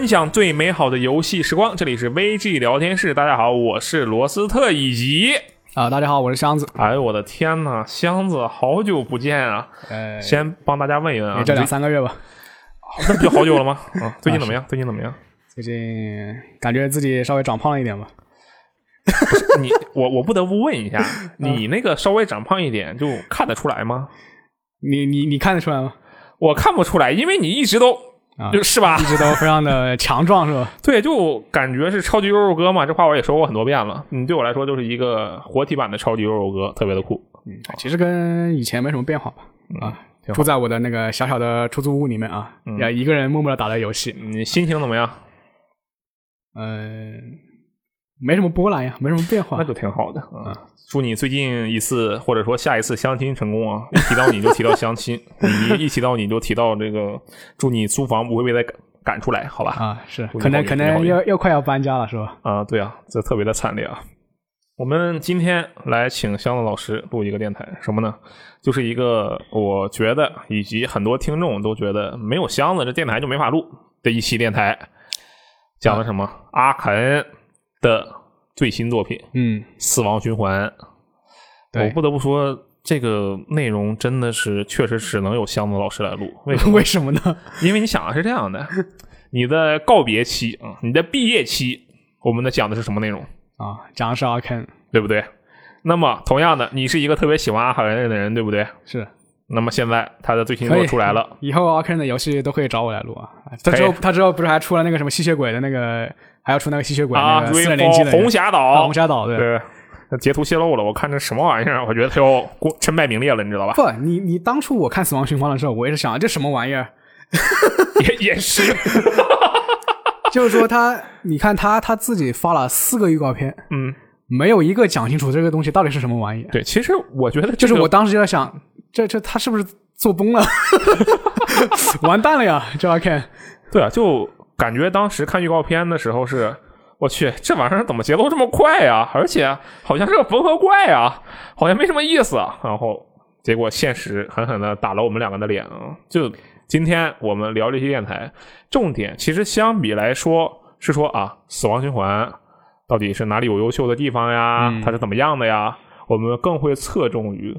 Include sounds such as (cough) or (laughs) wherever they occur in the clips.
分享最美好的游戏时光，这里是 VG 聊天室。大家好，我是罗斯特，以及啊，大家好，我是箱子。哎呦我的天呐，箱子，好久不见啊！呃，先帮大家问一问啊，也这两三个月吧。那不就好久了吗？(laughs) 啊，最近怎么样？最近怎么样？最近感觉自己稍微长胖了一点吧。你我我不得不问一下，(laughs) 你那个稍微长胖一点，就看得出来吗？你你你看得出来吗？我看不出来，因为你一直都啊，就 (laughs) 是吧一，直都非常的强壮，是吧？(laughs) 对，就感觉是超级肉肉哥嘛。这话我也说过很多遍了。嗯对我来说就是一个活体版的超级肉肉哥，特别的酷。嗯，其实跟以前没什么变化吧。啊，住在我的那个小小的出租屋里面啊，也一个人默默的打着游戏。你心情怎么样？嗯，没什么波澜呀，没什么变化那。就挺好的啊。祝你最近一次或者说下一次相亲成功啊！一提到你就提到相亲，你一提到你就提到这个，祝你租房不会被他赶赶出来，好吧？啊，是可能可能要要快要搬家了，是吧？啊，对啊，这特别的惨烈啊。我们今天来请箱子老师录一个电台，什么呢？就是一个我觉得以及很多听众都觉得没有箱子这电台就没法录的一期电台，讲的什么？阿肯的最新作品《嗯，死亡循环》。对我不得不说，这个内容真的是确实只能有箱子老师来录。(laughs) 为什么？为什么呢？因为你想的是这样的，(laughs) 你的告别期啊、你的毕业期，我们的讲的是什么内容？啊，讲的是阿肯，对不对？那么同样的，你是一个特别喜欢阿肯人的人，对不对？是那么现在他的最新作出来了，以后阿 Ken 的游戏都可以找我来录啊。他之后他之后不是还出了那个什么吸血鬼的那个，还要出那个吸血鬼啊，那个红霞岛，啊红霞岛对。对，那截图泄露了，我看这什么玩意儿？我觉得他要过身败名裂了，你知道吧？不，你你当初我看《死亡循环》的时候，我也是想这什么玩意儿？(laughs) 也也是，(laughs) 就是说他，你看他他自己发了四个预告片，嗯，没有一个讲清楚这个东西到底是什么玩意儿。对，其实我觉得这个就是我当时就在想，这这他是不是做崩了？(laughs) 完蛋了呀！这阿 Ken 对啊，就感觉当时看预告片的时候是，我去，这玩意儿怎么节奏这么快呀？而且好像是个缝合怪啊，好像没什么意思啊。然后结果现实狠狠的打了我们两个的脸啊！就今天我们聊这些电台，重点其实相比来说是说啊，死亡循环到底是哪里有优秀的地方呀？嗯它是怎么样的呀？我们更会侧重于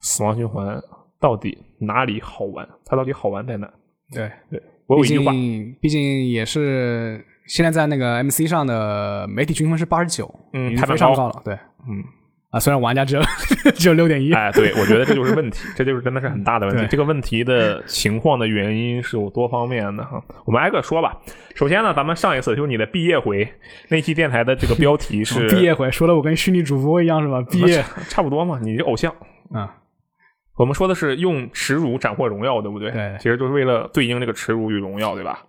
死亡循环到底哪里好玩，它到底好玩在哪？对，对我有一句话。竟毕竟也是现在在那个 MC 上的媒体均分是八十九，嗯非常高了。对，嗯啊，虽然玩家只有只有六点一，哎，对，我觉得这就是问题，这就是真的是很大的问题。这个问题的情况的原因是有多方面的哈，我们挨个说吧。首先呢，咱们上一次就是你的毕业回那期电台的这个标题是 (laughs) 毕业回说的我跟虚拟主播一样是吧？毕业差不多嘛，你是偶像。啊，我们说的是用耻辱斩获荣耀，对不对？对其实就是为了对应这个耻辱与荣耀，对吧？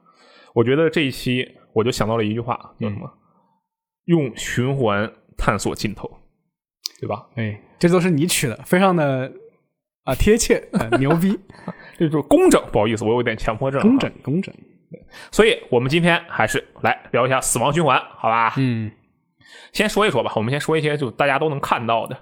我觉得这一期我就想到了一句话，叫什么？用循环探索尽头，对吧？哎，这都是你取的，非常的啊贴切，啊牛逼，(laughs) 这就是工整。不好意思，我有点强迫症。工整工整，所以我们今天还是来聊一下死亡循环，好吧？嗯，先说一说吧，我们先说一些就大家都能看到的，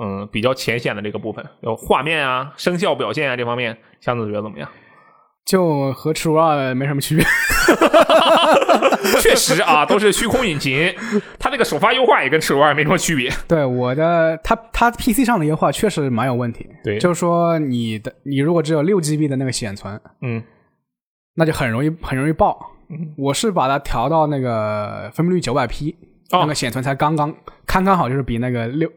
嗯，比较浅显的这个部分，有画面啊、声效表现啊这方面，箱子觉得怎么样？(laughs) 就和《耻辱二》没什么区别。(laughs) 确实啊，都是虚空引擎，它这个首发优化也跟赤裸二没什么区别。对我的，它它 PC 上的优化确实蛮有问题。对就是说你的你如果只有六 GB 的那个显存，嗯，那就很容易很容易爆。我是把它调到那个分辨率九百 P，、哦那个显存才刚刚刚刚好，就是比那个六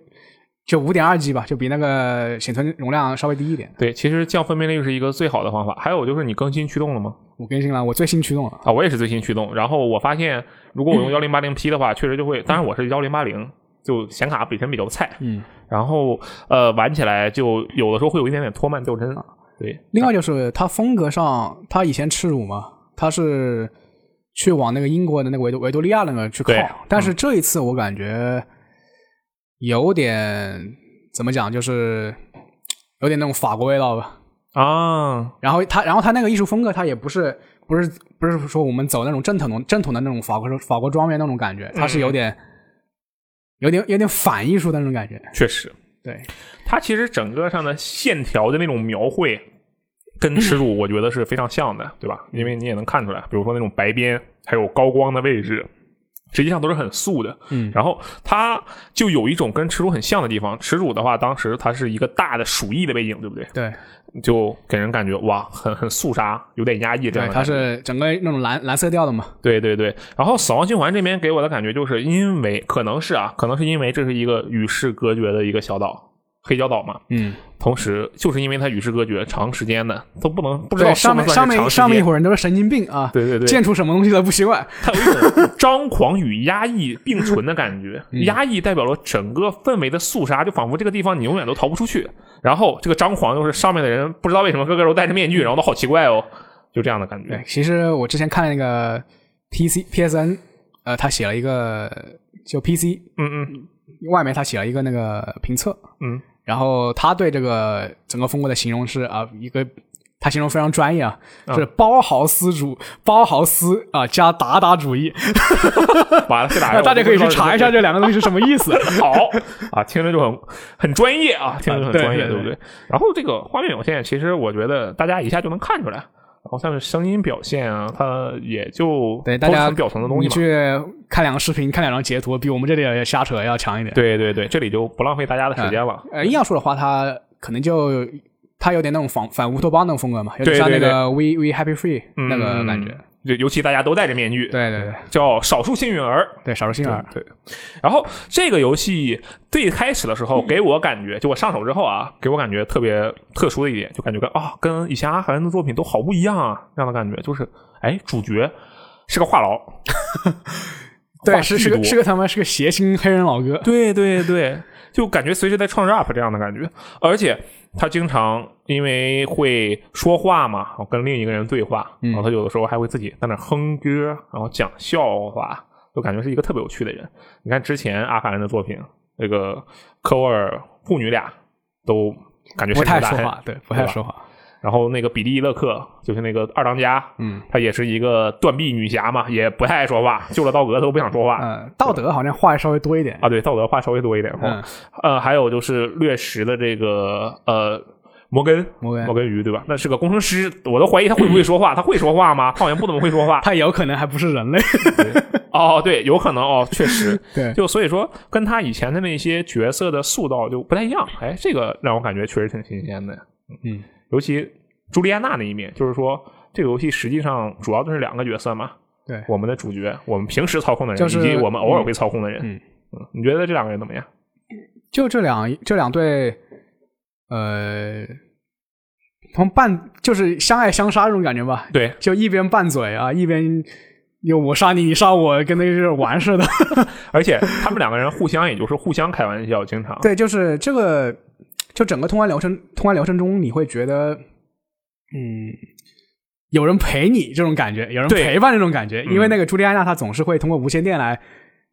就五点二 G 吧，就比那个显存容量稍微低一点。对，其实降分辨率是一个最好的方法。还有就是你更新驱动了吗？我更新了，我最新驱动了。啊，我也是最新驱动。然后我发现，如果我用幺零八零 P 的话，确实就会，当然我是幺零八零，就显卡本身比较菜，嗯，然后呃玩起来就有的时候会有一点点拖慢掉帧。对，另外就是它风格上，它以前耻辱嘛，它是去往那个英国的那个维多维多利亚那个去靠，但是这一次我感觉有点怎么讲，就是有点那种法国味道吧。啊，然后他，然后他那个艺术风格，他也不是不是不是说我们走那种正统的正统的那种法国法国庄园那种感觉，他是有点、有点有点反艺术的那种感觉。确实，对，他其实整个上的线条的那种描绘，跟耻辱我觉得是非常像的，对吧？因为你也能看出来，比如说那种白边还有高光的位置，实际上都是很素的。嗯然后它就有一种跟耻辱很像的地方。耻辱的话，当时它是一个大的鼠疫的背景，对不对？对就给人感觉哇，很很肃杀，有点压抑这样对，它。是整个那种蓝蓝色调的嘛。对对对，然后《死亡循环》这边给我的感觉就是因为可能是啊，可能是因为这是一个与世隔绝的一个小岛，黑礁岛嘛。嗯，同时，就是因为它与世隔绝，长时间的都不能不知道对，上面上面上面一。伙人都是神经病啊，对对对，见出什么东西都不奇怪。它有一种张狂与压抑并存的感觉。(laughs) 嗯压抑代表了整个氛围的肃杀，就仿佛这个地方你永远都逃不出去。然后这个张狂又是上面的人不知道为什么个个都戴着面具，然后都好奇怪哦，就这样的感觉对，。其实我之前看那个 PC PSN，呃，他写了一个就 PC 嗯嗯外面他写了一个那个评测，嗯，然后他对这个整个风格的形容是啊、一个。他形容非常专业啊，是包豪斯主包豪斯啊加达达主义，(laughs) 完了，这俩 (laughs) 那大家可以去查一下这这两个东西是什么意思。(laughs) 好啊，听着就很很专业啊，听着就很专业，对对不对？然后这个画面表现，其实我觉得大家一下就能看出来。然后像是声音表现啊，它也就对大家表层的东西嘛。你去看两个视频，看两张截图，比我们这里瞎扯要强一点。对对对，这里就不浪费大家的时间了。呃，硬要说的话，他可能就他有点那种反反乌托邦那种风格嘛，有点像那个 We We Happy Free 嗯那个感觉。就尤其大家都戴着面具，对对对叫少数幸运儿。对，少数幸运儿。对，然后这个游戏最开始的时候给我感觉，就我上手之后啊，给我感觉特别特殊的一点，就感觉跟啊跟以前阿凡的作品都好不一样啊，这样的感觉就是，哎，主角是个话痨，(laughs) 对，是是个是个他妈是个谐星黑人老哥。对对对，就感觉随时在创 rap 这样的感觉，而且他经常因为会说话嘛，跟另一个人对话，然后他有的时候还会自己在那哼歌，然后讲笑话，就感觉是一个特别有趣的人。你看之前阿卡人的作品，那个科沃尔父女俩都感觉不太说话，对，不太说话。然后那个比利伊勒克就是那个二当家，嗯，她也是一个断臂女侠嘛，也不太爱说话，救了道格都不想说话。嗯，道德好像话稍微多一点。啊，对，道德话稍微多一点。嗯，呃，还有就是掠食的这个呃摩根摩根摩根鱼对吧？那是个工程师，我都怀疑他会不会说话。他会说话吗？他好像不怎么会说话。他有可能还不是人类。哦，对，有可能哦，确实。(laughs) 对，就所以说，跟他以前的那些角色的塑造就不太一样。哎，这个让我感觉确实挺新鲜的。嗯，尤其朱莉安娜那一面，就是说这个游戏实际上主要就是两个角色嘛。对我们的主角，我们平时操控的人，就是以及我们偶尔会操控的人。嗯嗯，你觉得这两个人怎么样？就这两这两对，呃，从拌就是相爱相杀这种感觉吧。对，就一边拌嘴啊，一边又我杀你，你杀我，跟那个是玩似的。(laughs) 而且他们两个人互相，也就是互相开玩笑，经常。对，就是这个，就整个通关流程，通关流程中，你会觉得，嗯，有人陪你这种感觉，有人陪伴这种感觉。嗯。因为那个朱莉安娜她总是会通过无线电来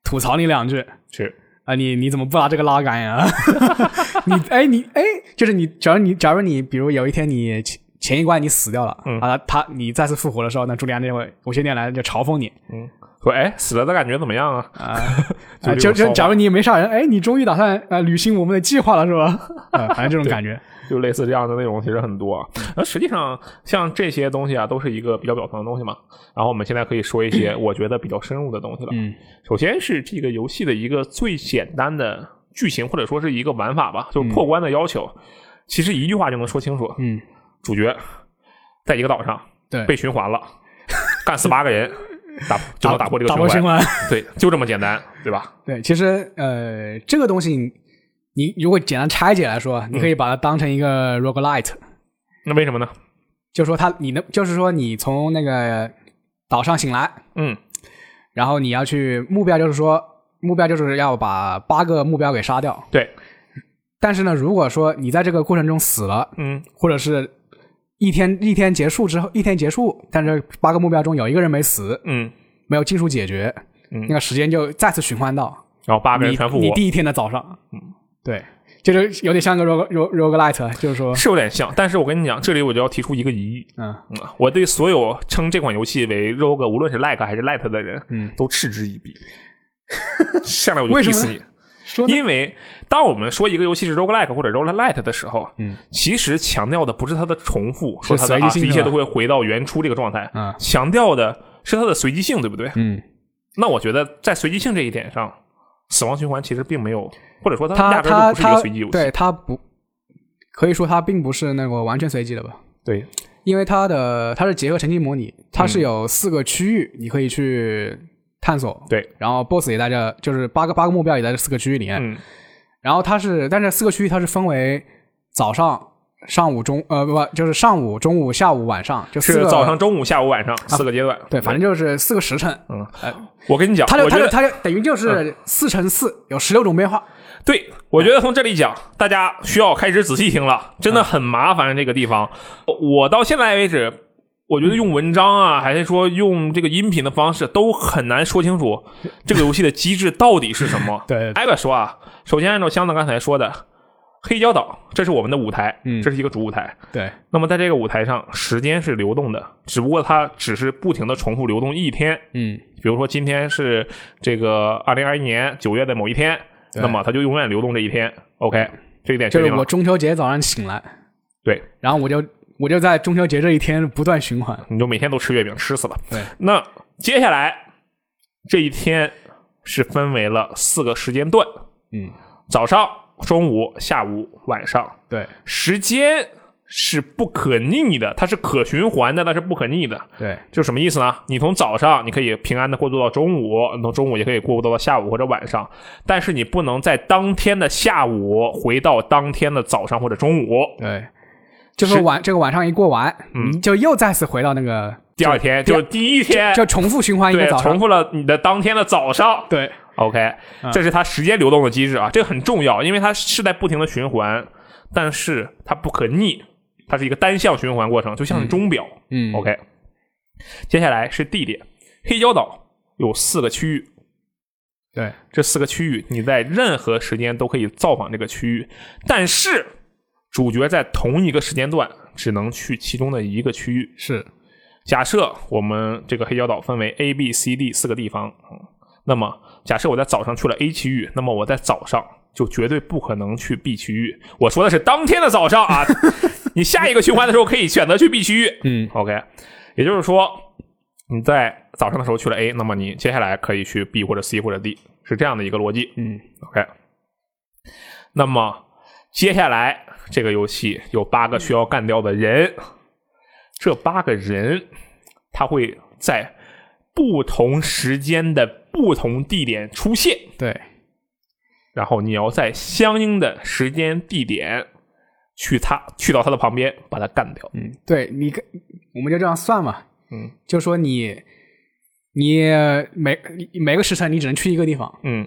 吐槽你两句。是，啊，你你怎么不拿这个拉杆呀？(laughs) (laughs) 你哎你哎，就是你，假如你假如你比如有一天你前前一关你死掉了，嗯。啊，他你再次复活的时候，那朱莉安娜就会无线电来就嘲讽你。嗯，说哎，死了的感觉怎么样啊？啊。(laughs) 就就就假如你没杀人，哎，你终于打算呃履行我们的计划了，是吧？(laughs) 啊，反正这种感觉。(laughs) 就类似这样的内容其实很多啊。那实际上像这些东西啊，都是一个比较表层的东西嘛。然后我们现在可以说一些 (clears throat) 我觉得比较深入的东西了。嗯首先是这个游戏的一个最简单的剧情，或者说是一个玩法吧，就是破关的要求。其实一句话就能说清楚：嗯，主角在一个岛上对，被循环了，干死八个人，(laughs) 打就能打破这个打破循环。对，就这么简单，对吧？(laughs) 对，其实呃，这个东西你你如果简单拆解来说，你可以把它当成一个 roguelite，、那为什么呢？就说他你能，就是说你从那个岛上醒来，嗯然后你要去目标，就是说目标就是要把八个目标给杀掉。对，但是呢，如果说你在这个过程中死了，嗯或者是一天一天结束之后，一天结束，但是八个目标中有一个人没死，嗯，没有尽数解决，嗯那个时间就再次循环到然后八个人全复活，你第一天的早上。嗯，对，就是有点像个 rog rog roguelite，就是说，是有点像。但是我跟你讲，这里我就要提出一个疑义。嗯嗯，我对所有称这款游戏为 rogue，无论是 like 还是 light 的人，嗯，都嗤之以鼻。(laughs) 下来我就为什 diss 你，因为当我们说一个游戏是 roguelike 或者 roguelite 的时候，嗯，其实强调的不是它的重复，说它的啊一切都会回到原初这个状态，嗯。强调的是它的随机性，对不对？嗯，那我觉得在随机性这一点上，死亡循环其实并没有，或者说它它压根就不是一个随机游戏。对它不可以说它并不是那个完全随机的吧？对。因为它的它是结合沉浸模拟，它嗯。是有四个区域你可以去探索，对，然后 BOSS 也在这，就是八个八个目标也在这四个区域里面，嗯，然后它是，但是四个区域它是分为早上、上午、中呃不不就是上午、中午、下午、晚上，就是早上、中午、下午、晚上四个阶段。对，反正就是四个时辰，嗯。呃，我跟你讲，它就它就它就等于就是四乘四，有十六种变化。对，我觉得从这里讲，大家需要开始仔细听了，真的很麻烦这个地方。我到现在为止，我觉得用文章啊，还是说用这个音频的方式，都很难说清楚这个游戏的机制到底是什么。(laughs) 对挨个说啊，首先按照箱子刚才说的，黑胶岛这是我们的舞台，嗯这是一个主舞台。对，那么在这个舞台上，时间是流动的，只不过它只是不停的重复流动一天。嗯，比如说今天是这个二零二一年九月的某一天，那么它就永远流动这一天。OK，这一点就是我。中秋节早上醒来，对，然后我就我就在中秋节这一天不断循环。你就每天都吃月饼，吃死了。对，那接下来这一天是分为了四个时间段：嗯，早上、中午、下午、晚上。对时间是不可逆的，它是可循环的，但是不可逆的。对就什么意思呢？你从早上你可以平安的过渡到中午，从中午也可以过渡到下午或者晚上，但是你不能在当天的下午回到当天的早上或者中午。对，就是晚这个晚上一过完，嗯就又再次回到那个第二天就就是第一天，就重复循环一个，早上。重复了你的当天的早上。对 OK，这是它时间流动的机制啊，这个很重要，因为它是在不停的循环，但是它不可逆，它是一个单向循环过程，就像是钟表。嗯 OK，接下来是地点，黑礁岛有四个区域，对这四个区域你在任何时间都可以造访这个区域，但是主角在同一个时间段只能去其中的一个区域。是假设我们这个黑胶岛分为 A、B、C、D 四个地方，嗯，那么假设我在早上去了 A 区域，那么我在早上就绝对不可能去 B 区域。我说的是当天的早上啊，(laughs) 你下一个循环的时候可以选择去 B 区域。嗯 OK，也就是说你在早上的时候去了 A，那么你接下来可以去 B 或者 C 或者 D，是这样的一个逻辑。嗯 OK，那么接下来这个游戏有八个需要干掉的人，这八个人他会在不同时间的不同地点出现，对。然后你要在相应的时间地点去他去到他的旁边把他干掉。嗯对，你跟我们就这样算嘛，嗯。就说你你每每个时辰你只能去一个地方，嗯，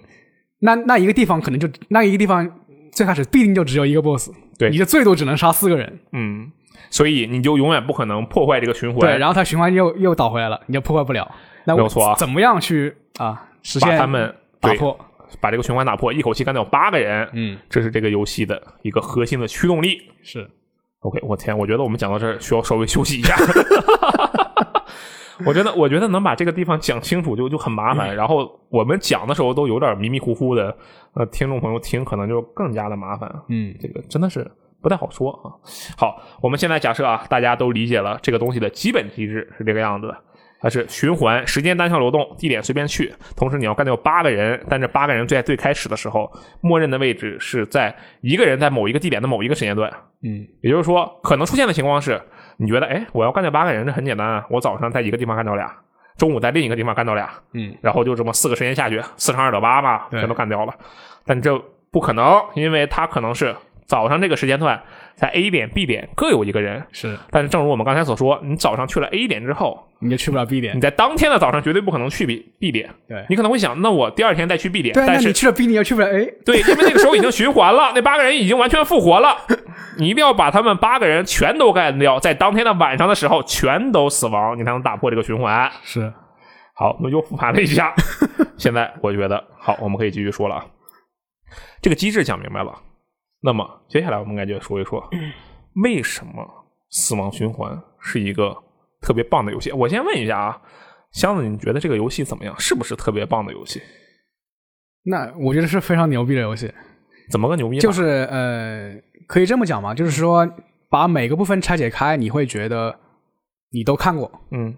那那一个地方可能就那一个地方最开始必定就只有一个 boss，对你就最多只能杀四个人，嗯，所以你就永远不可能破坏这个循环。对，然后它循环又又倒回来了，你就破坏不了。那我没有错啊怎么样去啊实现把他们打破？把这个循环打破，一口气干掉八个人，嗯，这是这个游戏的一个核心的驱动力。是 OK，我天，我觉得我们讲到这儿需要稍微休息一下。(laughs) (laughs) 我觉得，我觉得能把这个地方讲清楚就就很麻烦。(laughs) 然后我们讲的时候都有点迷迷糊糊的，呃，听众朋友听可能就更加的麻烦。嗯这个真的是不太好说啊。好，我们现在假设啊，大家都理解了这个东西的基本机制是这个样子的。它是循环，时间单向流动，地点随便去。同时你要干掉八个人，但这八个人在最开始的时候，默认的位置是在一个人在某一个地点的某一个时间段。嗯也就是说，可能出现的情况是，你觉得，哎，我要干掉八个人，这很简单啊，我早上在一个地方干掉俩，中午在另一个地方干掉俩，嗯然后就这么四个时间下去，四乘二得八嘛，全都干掉了。但这不可能，因为他可能是早上这个时间段，在 A 点、B 点各有一个人。是，但是正如我们刚才所说，你早上去了 A 点之后，你就去不了 B 点你。在当天的早上绝对不可能去 B B 点。对你可能会想，那我第二天再去 B 点，对，但是你去了 B 你又去不了 A。(laughs) 对，因为那个时候已经循环了，(laughs) 那八个人已经完全复活了。你一定要把他们八个人全都干掉，在当天的晚上的时候全都死亡，你才能打破这个循环。是，好，我们又复盘了一下，(laughs) 现在我觉得好，我们可以继续说了啊。这个机制讲明白了，那么接下来我们该就说一说，为什么死亡循环是一个特别棒的游戏？我先问一下啊，箱子，你觉得这个游戏怎么样？是不是特别棒的游戏？那我觉得是非常牛逼的游戏。怎么个牛逼？就是呃，可以这么讲嘛，就是说把每个部分拆解开，你会觉得你都看过，嗯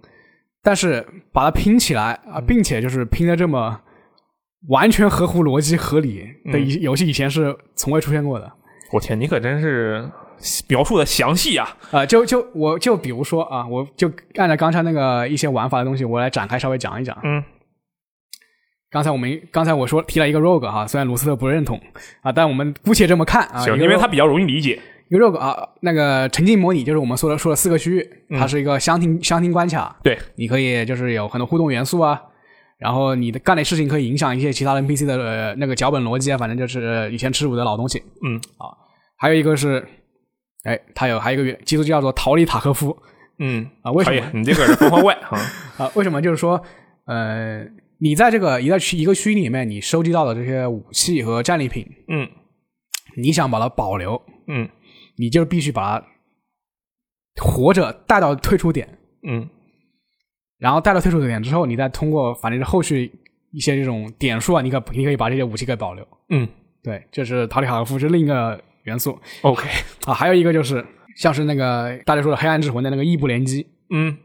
但是把它拼起来啊，并且就是拼的这么完全合乎逻辑合理的嗯游戏，以前是从未出现过的。我天，你可真是描述的详细啊！啊、就就我就比如说啊，我就按照刚才那个一些玩法的东西，我来展开稍微讲一讲。嗯刚才我们刚才我说提了一个 rogue 哈，虽然卢斯特不认同啊，但我们姑且这么看啊，行，因为它比较容易理解。一个 rogue 啊，那个沉浸模拟就是我们说的说的四个区域，它是一个箱庭相庭关卡，对，你可以就是有很多互动元素啊，然后你的干的事情可以影响一些其他 NPC 的、呃、那个脚本逻辑啊，反正就是以前耻辱的老东西。嗯，啊，还有一个是，哎，它有还有一个元技术叫做逃离塔科夫嗯啊，为什么？你这个是疯狂怪 (laughs) 啊。啊？为什么？就是说，呃，你在这个一个区一个区域里面，你收集到的这些武器和战利品，嗯你想把它保留，嗯你就必须把它活着带到退出点，嗯然后带到退出点之后，你再通过反正是后续一些这种点数啊，你可你可以把这些武器给保留。嗯对，这是逃离塔科夫是另一个元素，OK，啊，还有一个就是像是那个大家说的黑暗之魂的那个异步联机，嗯，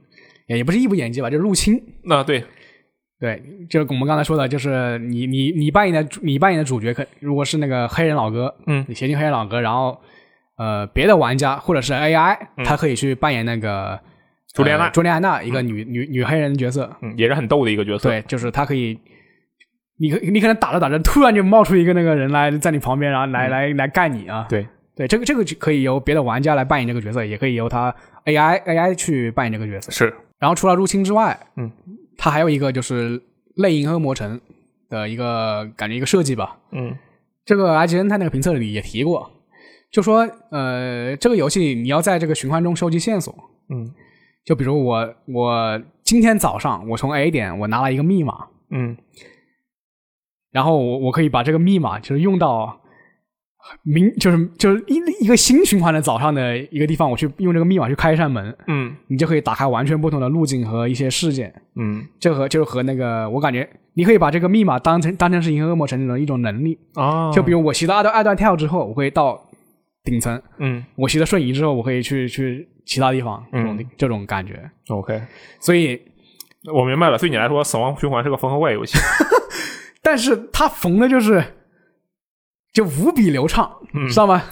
也也不是异步联机吧，就是入侵。那对，对，就是我们刚才说的，就是你你你扮演的你扮演的主角可如果是那个黑人老哥，嗯。你协进黑人老哥，然后呃别的玩家或者是 AI，、他可以去扮演那个朱莉安娜。呃朱莉安娜一个女、女女黑人的角色，嗯，也是很逗的一个角色。对，就是他可以。你可你可能打着打着，突然就冒出一个那个人来在你旁边，然后来、来来干你啊！对，对，这个这个就可以由别的玩家来扮演这个角色，也可以由他 AI AI 去扮演这个角色。是，然后除了入侵之外，嗯，它还有一个就是类银河魔城的一个感觉一个设计吧。嗯这个 IGN 它那个评测里也提过，就说呃，这个游戏你要在这个循环中收集线索，嗯就比如我我今天早上我从 A 点我拿了一个密码，嗯然后我我可以把这个密码就是用到明就是就是一一个新循环的早上的一个地方，我去用这个密码去开一扇门，嗯你就可以打开完全不同的路径和一些事件。嗯这和就是和那个，我感觉你可以把这个密码当成当成是银河恶魔城的一种能力。啊，就比如我骑到二段二段跳之后，我会到顶层；嗯我骑到瞬移之后，我可以去去其他地方。这种、嗯这种感觉，OK，所以，我明白了。对你来说，《死亡循环》是个缝合怪游戏。(laughs) 但是他缝的就是就无比流畅，嗯知道吗？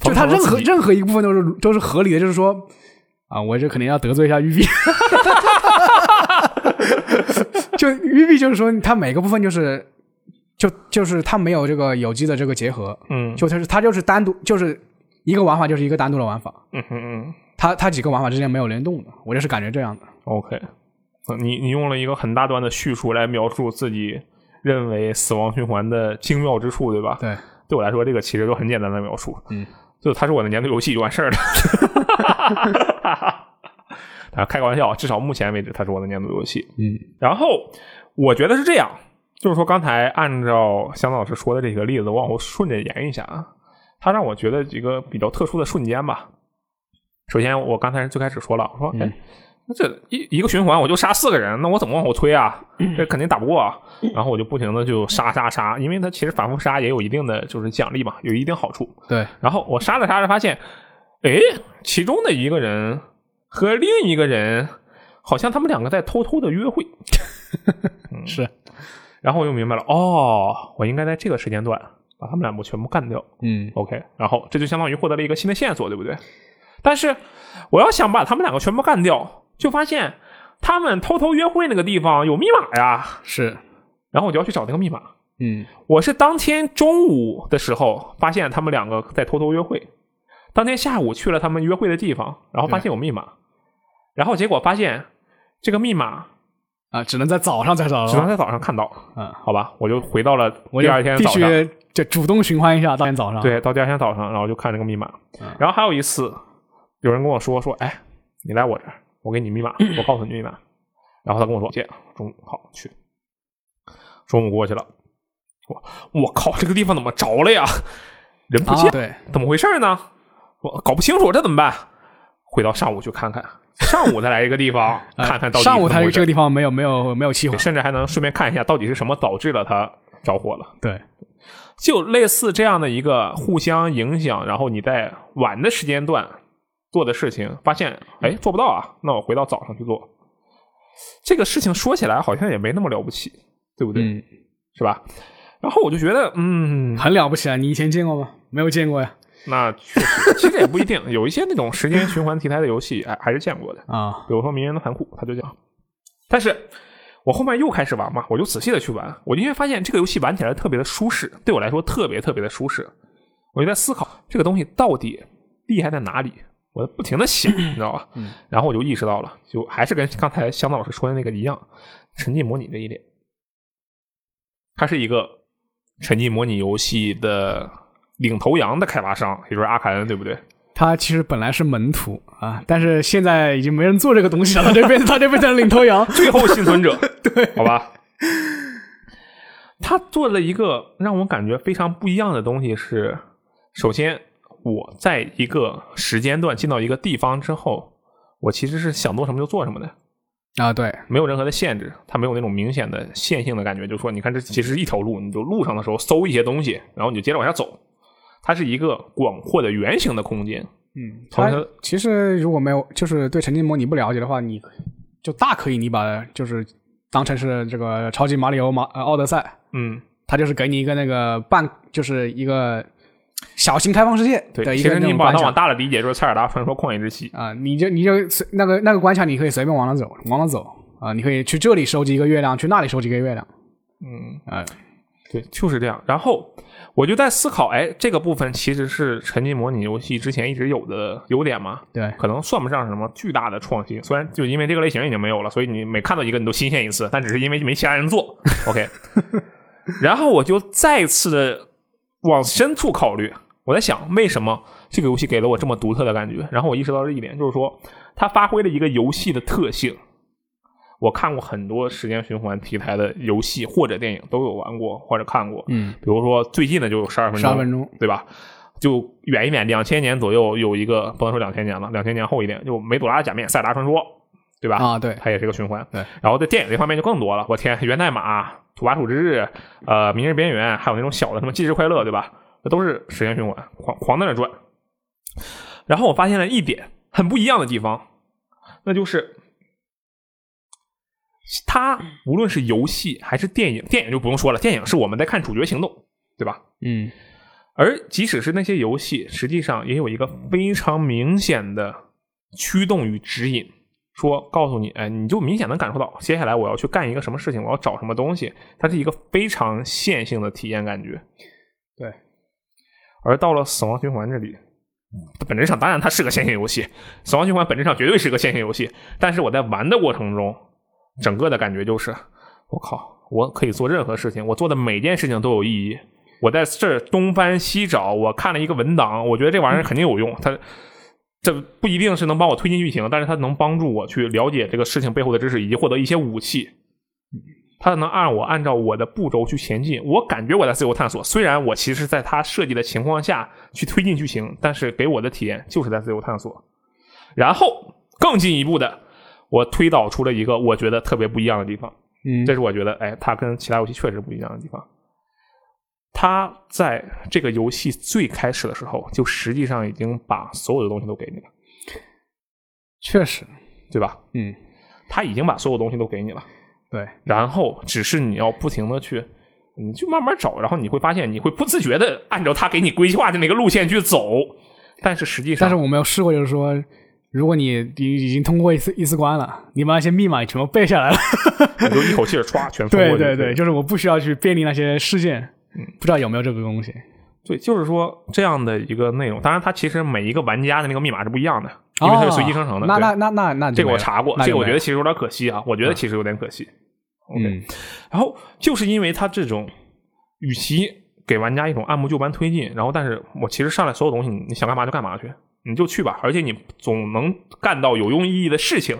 就他任何任何一个部分都是都是合理的，就是说啊，我这肯定要得罪一下玉碧。(laughs) 就玉碧就是说，他每个部分就是就就是它没有这个有机的这个结合，嗯就它是它就是单独就是一个玩法就是一个单独的玩法，嗯嗯嗯它它几个玩法之间没有联动的，我就是感觉这样的。，OK。呃你你用了一个很大段的叙述来描述自己认为《死亡循环》的精妙之处，对吧？对，对我来说，这个其实都很简单的描述。嗯，就它是我的年度游戏就完事儿了。(laughs) 啊，开个玩笑，至少目前为止，它是我的年度游戏。嗯 (laughs) 然后我觉得是这样，就是说刚才按照香老师说的这个例子，往后顺着延一下啊，它让我觉得几个比较特殊的瞬间吧。首先，我刚才最开始说了，我说，哎，那这一一个循环我就杀四个人，那我怎么往后推啊？这 (clears throat) 肯定打不过啊。然后我就不停的就杀杀杀，因为他其实反复杀也有一定的就是奖励嘛，有一定好处。对，然后我杀着杀着发现，哎，其中的一个人和另一个人好像他们两个在偷偷的约会。(laughs) 是，然后我就明白了，哦，我应该在这个时间段把他们两个全部干掉。嗯 OK，然后这就相当于获得了一个新的线索，对不对？但是我要想把他们两个全部干掉，就发现他们偷偷约会那个地方有密码呀，是，然后我就要去找那个密码。嗯我是当天中午的时候发现他们两个在偷偷约会，当天下午去了他们约会的地方，然后发现有密码，然后结果发现这个密码啊，只能在早上才找到。只能在早上看到，嗯，好吧？我就回到了我第二天必早上，须就主动循环一下，当天早上。，对，到第二天早上，然后就看这个密码，嗯然后还有一次有人跟我说说，哎，你来我这儿，我给你密码，(clears throat) 我告诉你密码，然后他跟我说，姐，中午好去，中午过去了，我我靠，这个地方怎么着了呀？人不见啊，，对，怎么回事呢？我搞不清楚，这怎么办？回到上午去看看，上午再来一个地方呃 (laughs) 看看到底上午它怎么回事这个地方没有没有没有起火。甚至还能顺便看一下到底是什么导致了它着火了。对，就类似这样的一个互相影响，然后你在晚的时间段做的事情，发现哎做不到啊，那我回到早上去做。这个事情说起来好像也没那么了不起，对不对？嗯，是吧？然后我就觉得，嗯，很了不起啊！你以前见过吗？没有见过呀。那确实，其实也不一定，有一些那种时间循环题材的游戏，哎，还是见过的。啊，比如说《名人的残酷》，他就这样。但是我后面又开始玩嘛，我就仔细的去玩，我就会发现这个游戏玩起来特别的舒适，对我来说特别特别的舒适。我就在思考这个东西到底厉害在哪里，我不停的想，你知道吧？嗯。然后我就意识到了，就还是跟刚才香子老师说的那个一样，沉浸模拟这一点，它是一个沉浸模拟游戏的领头羊的开发商，也就是阿凯恩，对不对？他其实本来是门徒啊，但是现在已经没人做这个东西了，他就变他就变成领头羊，(laughs) 最后幸存者，(laughs) 对，好吧。他做了一个让我感觉非常不一样的东西是，首先我在一个时间段进到一个地方之后，我其实是想做什么就做什么的啊，对，没有任何的限制，它没有那种明显的线性的感觉，就是说，你看这其实是一条路，你就路上的时候搜一些东西，然后你就接着往下走。它是一个广阔的圆形的空间，嗯，它其实如果没有就是对沉浸模拟不了解的话，你就大可以你把就是当成是这个超级马里奥马奥德赛，嗯，它就是给你一个那个半就是一个小型开放世界的一个其实你把它往大了理解就是塞尔达传说旷野之息啊，你就你就那个那个关卡你可以随便往哪走往哪走啊，你可以去这里收集一个月亮，去那里收集一个月亮，嗯哎，对，就是这样，然后。我就在思考，哎，这个部分其实是沉浸模拟游戏之前一直有的优点嘛？对，可能算不上什么巨大的创新。虽然就因为这个类型已经没有了，所以你每看到一个你都新鲜一次，但只是因为没其他人做。OK，(laughs) 然后我就再次的往深处考虑，我在想，为什么这个游戏给了我这么独特的感觉？然后我意识到这一点，就是说它发挥了一个游戏的特性。我看过很多时间循环题材的游戏或者电影，都有玩过或者看过。嗯，比如说最近的就有十二分钟，十二分钟，对吧？就远一点，两千年左右有一个，不能说两千年了，两千年后一点，就梅朵拉假面赛达传说，对吧？啊，对，它也是个循环。对，然后在电影这方面就更多了。我天，源代码、土拨鼠之日、呃，明日边缘，还有那种小的什么忌日快乐，对吧？那都是时间循环，狂狂在那转。然后我发现了一点很不一样的地方，那就是。它无论是游戏还是电影，电影就不用说了，电影是我们在看主角行动，对吧？嗯。而即使是那些游戏，实际上也有一个非常明显的驱动与指引，说告诉你，哎，你就明显能感受到，接下来我要去干一个什么事情，我要找什么东西，它是一个非常线性的体验感觉。对。而到了死亡循环这里，本质上当然它是个线性游戏，死亡循环本质上绝对是个线性游戏，但是我在玩的过程中。整个的感觉就是，我靠，我可以做任何事情，我做的每件事情都有意义。我在这东翻西找，我看了一个文档，我觉得这玩意儿肯定有用。它这不一定是能帮我推进剧情，但是它能帮助我去了解这个事情背后的知识，以及获得一些武器。它能按我按照我的步骤去前进。我感觉我在自由探索，虽然我其实在它设计的情况下去推进剧情，但是给我的体验就是在自由探索。然后更进一步的。我推导出了一个我觉得特别不一样的地方，嗯，这是我觉得，哎，它跟其他游戏确实不一样的地方。它在这个游戏最开始的时候，就实际上已经把所有的东西都给你了，确实，对吧？嗯，他已经把所有东西都给你了，对，然后只是你要不停的去，你就慢慢找，然后你会发现，你会不自觉的按照他给你规划的那个路线去走，但是实际上，但是我没有试过，就是说。如果你已已经通过一次一次关了，你把那些密码全部背下来了，(laughs) 你就一口气儿唰全 (laughs) 通过。对对对，就是我不需要去便利那些事件，嗯，不知道有没有这个东西。对，就是说这样的一个内容，当然它其实每一个玩家的那个密码是不一样的，因为它是随机生成的。那那那那那这个我查过，这个我觉得其实有点可惜啊，我觉得其实有点可惜。嗯，然后就是因为它这种，与其给玩家一种按部就班推进，然后但是我其实上来所有东西，你想干嘛就干嘛去。你就去吧，而且你总能干到有用意义的事情。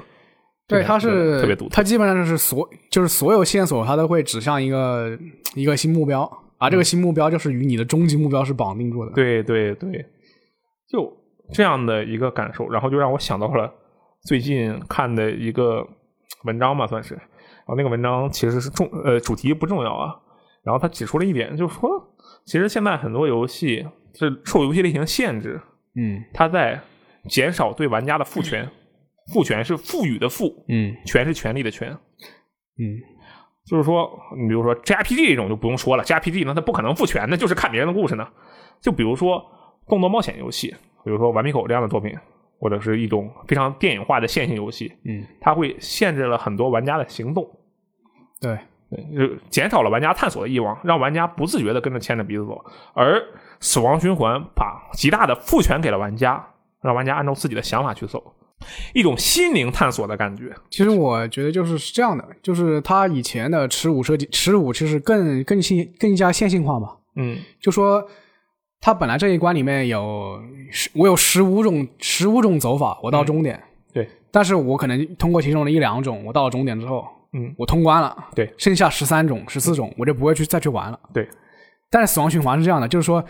对，它是特别独特，它基本上就是所就是所有线索，它都会指向一个一个新目标，而这个新目标就是与你的终极目标是绑定住的。对对对，就这样的一个感受，然后就让我想到了最近看的一个文章吧，算是。然后那个文章其实是重呃主题不重要啊，然后他指出了一点，就是说，其实现在很多游戏是受游戏类型限制。嗯，它在减少对玩家的赋权，赋权是赋予的赋，嗯权是权利的权。嗯就是说，你比如说 JRPG 这种就不用说了，JRPG 呢它不可能复权那，就是看别人的故事呢。就比如说动作冒险游戏，比如说《顽皮狗》这样的作品，或者是一种非常电影化的线性游戏，嗯，它会限制了很多玩家的行动，对，对，就减少了玩家探索的欲望，让玩家不自觉的跟着牵着鼻子走。而《死亡循环》把极大的赋权给了玩家，让玩家按照自己的想法去走，一种心灵探索的感觉。其实我觉得就是是这样的，就是他以前的耻辱设计，耻辱其实更更线更加线性化嘛。嗯就说他本来这一关里面有十，我有十五种十五种走法，我到终点。对，但是我可能通过其中的一两种，我到了终点之后，嗯，我通关了。对，剩下十三种、十四种，我就不会去再去玩了。对，但是死亡循环是这样的，就是说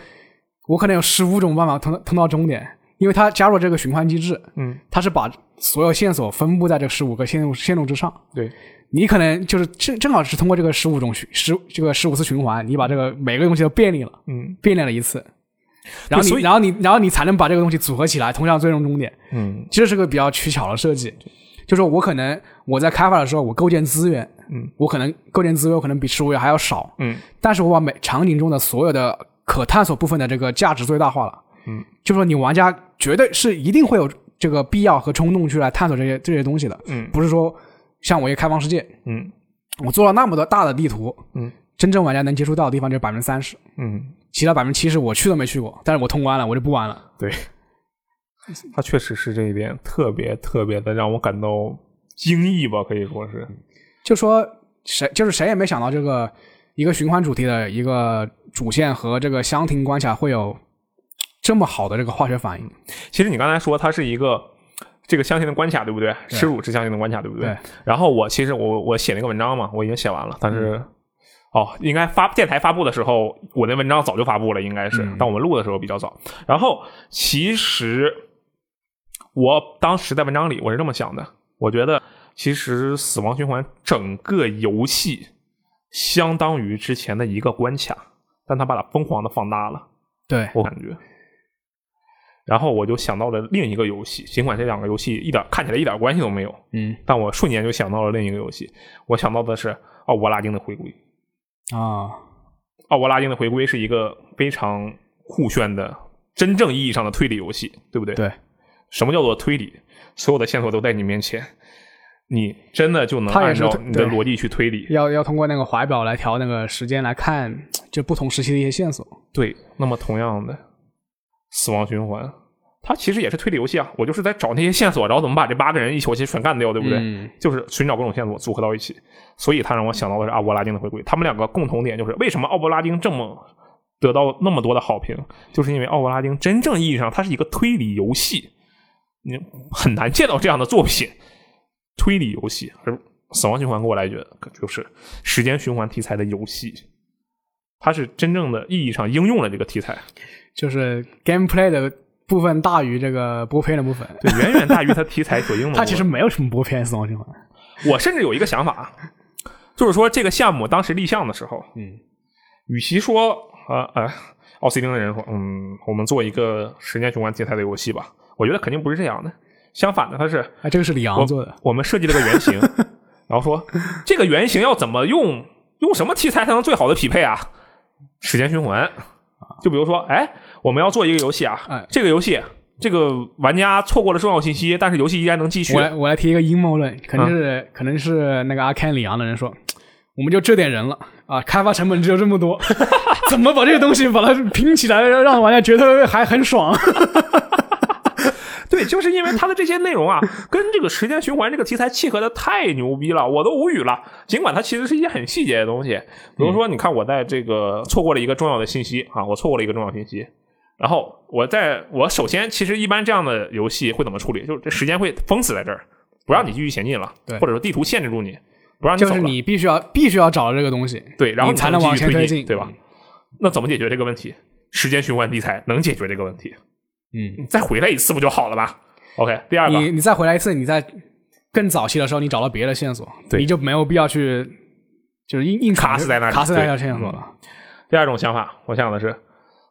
我可能有十五种办法通通到终点，因为它加入了这个循环机制，嗯，它是把所有线索分布在这十五个线路线路之上。对，你可能就是正正好是通过这个十五种循十这个十五次循环，你把这个每个东西都便利了，嗯。便利了一次，然后你然后你然后你才能把这个东西组合起来，通向最终终点。嗯。这是个比较取巧的设计，就是我可能我在开发的时候，我构建资源，嗯，我可能构建资源可能比十五月还要少，嗯。但是我把每场景中的所有的可探索部分的这个价值最大化了，嗯，就说你玩家绝对是一定会有这个必要和冲动去来探索这些这些东西的，嗯。不是说像我一个开放世界，嗯。我做了那么多大的地图，嗯，真正玩家能接触到的地方就百分之三十，嗯，其他百分之七十我去都没去过，但是我通关了，我就不玩了。对，(laughs) 他确实是这一点特别特别的让我感到惊异吧，可以说是。就说谁就是谁也没想到这个一个循环主题的一个主线和这个箱庭关卡会有这么好的这个化学反应。其实你刚才说它是一个这个相信的关卡，对不对？耻辱是相信的关卡，对不对？对然后我其实我我写那个文章嘛，我已经写完了，但是、哦，应该发电台发布的时候，我那文章早就发布了，应该是，嗯但我们录的时候比较早。然后其实我当时在文章里我是这么想的，我觉得其实《死亡循环》整个游戏相当于之前的一个关卡，但他把它疯狂的放大了。对，我感觉。然后我就想到了另一个游戏，尽管这两个游戏一点看起来一点关系都没有，嗯但我瞬间就想到了另一个游戏。我想到的是奥博拉丁的回归。啊，奥博拉丁的回归是一个非常酷炫的、真正意义上的推理游戏，对不对？对，什么叫做推理？所有的线索都在你面前，你真的就能按照你的逻辑去推理。要要通过那个怀表来调那个时间来看，就不同时期的一些线索。对，那么同样的，死亡循环，它其实也是推理游戏啊。我就是在找那些线索，然后怎么把这八个人一口气全干掉，对不对？嗯就是寻找各种线索组合到一起。所以他让我想到的是阿波拉丁的回归。他们两个共同点就是，为什么奥伯拉丁这么得到那么多的好评，就是因为奥伯拉丁真正意义上它是一个推理游戏，你很难见到这样的作品，推理游戏。而死亡循环给我来觉得就是时间循环题材的游戏。它是真正的意义上应用了这个题材，就是 gameplay 的部分大于这个播片的部分。对，远远大于它题材所应用的。它其实没有什么播片死亡循环。我甚至有一个想法，就是说这个项目当时立项的时候，嗯，与其说呃呃，奥斯汀的人说，嗯，我们做一个时间循环题材的游戏吧，我觉得肯定不是这样的。相反的，它是哎，这个是李阳做的。我们设计了个原型，(laughs) 然后说这个原型要怎么用，用什么题材才能最好的匹配啊？时间循环，就比如说，哎，我们要做一个游戏啊，哎这个游戏。这个玩家错过了重要信息，但是游戏依然能继续我。来我来提一个阴谋论，肯定是、可能是那个阿 Ken 李昂的人说，我们就这点人了啊，开发成本只有这么多，(laughs) 怎么把这个东西把它拼起来，让玩家觉得还很爽？(laughs) 对，就是因为它的这些内容啊，(laughs) 跟这个时间循环这个题材契合的太牛逼了，我都无语了。尽管它其实是一些很细节的东西，比如说，你看我在这个错过了一个重要的信息啊，我错过了一个重要信息，然后我在我首先其实一般这样的游戏会怎么处理？就是这时间会封死在这儿，不让你继续前进了，对或者说地图限制住你，不让你就是。你必须要必须要找到这个东西，对，然后你才能往前推进，对吧？？那怎么解决这个问题？时间循环题材能解决这个问题，嗯，你再回来一次不就好了吧？OK，第二个，你你再回来一次，你在更早期的时候，你找到别的线索，对你就没有必要去就是硬硬卡死在那里卡死在对那条线索了。第二种想法，我想的是，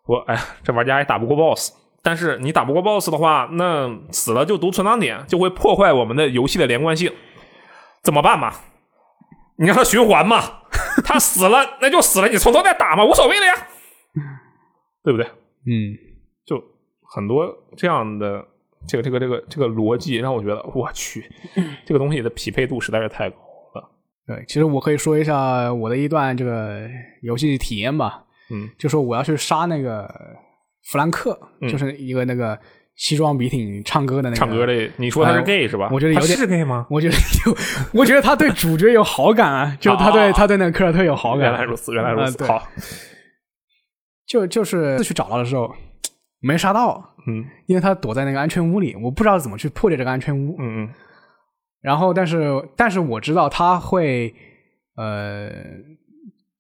我哎呀，这玩家也打不过 BOSS，但是你打不过 BOSS 的话，那死了就读存档点，就会破坏我们的游戏的连贯性，怎么办嘛？你让他循环嘛，他死了那就死了，你从头再打嘛，无所谓了呀，对不对？嗯，就很多这样的这个这个这个这个逻辑，让我觉得我去，这个东西的匹配度实在是太高了。对，其实我可以说一下我的一段这个游戏体验吧。嗯，就说我要去杀那个弗兰克，就是一个那个西装笔挺唱歌的那个唱歌的，你说他是 gay 是吧？我觉得有点他是 gay 吗？我觉得有，(laughs) 我觉得他对主角有好感啊，(laughs) 就他对他对那个科尔特有好感。原来如此，原来如此。嗯好，就就是去找他的时候没杀到，嗯因为他躲在那个安全屋里，我不知道怎么去破解这个安全屋。嗯嗯然后，但是但是我知道他会，呃，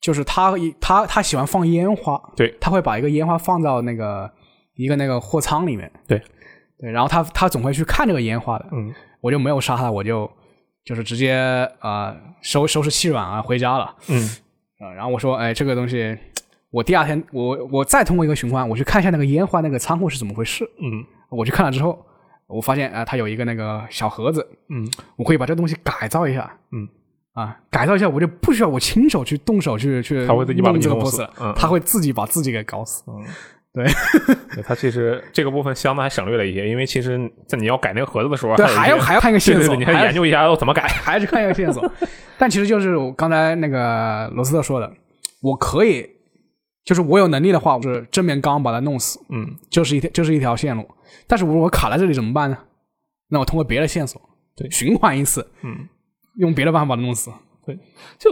就是他他他喜欢放烟花，对。他会把一个烟花放到那个一个那个货仓里面，对。对，然后他他总会去看这个烟花的，嗯。我就没有杀他，我就就是直接啊、呃收收拾气软啊回家了，嗯。啊、然后我说，哎，这个东西，我第二天我我再通过一个循环，我去看一下那个烟花那个仓库是怎么回事，嗯。我去看了之后，我发现啊、它有一个那个小盒子，嗯。我可以把这东西改造一下，嗯啊，改造一下，我就不需要我亲手去动手去去，他会自己把弄这个他会自己把自己给搞死。嗯，对 (laughs) 对他其实这个部分相当还省略了一些，因为其实在你要改那个盒子的时候，对，还要还要看一个线索，对对对，你还还研究一下要怎么改。还是看一个线索。但其实就是我刚才那个罗斯特说的，我可以，就是我有能力的话，我是正面刚把它弄死，嗯就是一条就是一条线路。但是如果我卡在这里怎么办呢？那我通过别的线索，对循环一次，嗯，用别的办法把它弄死。对就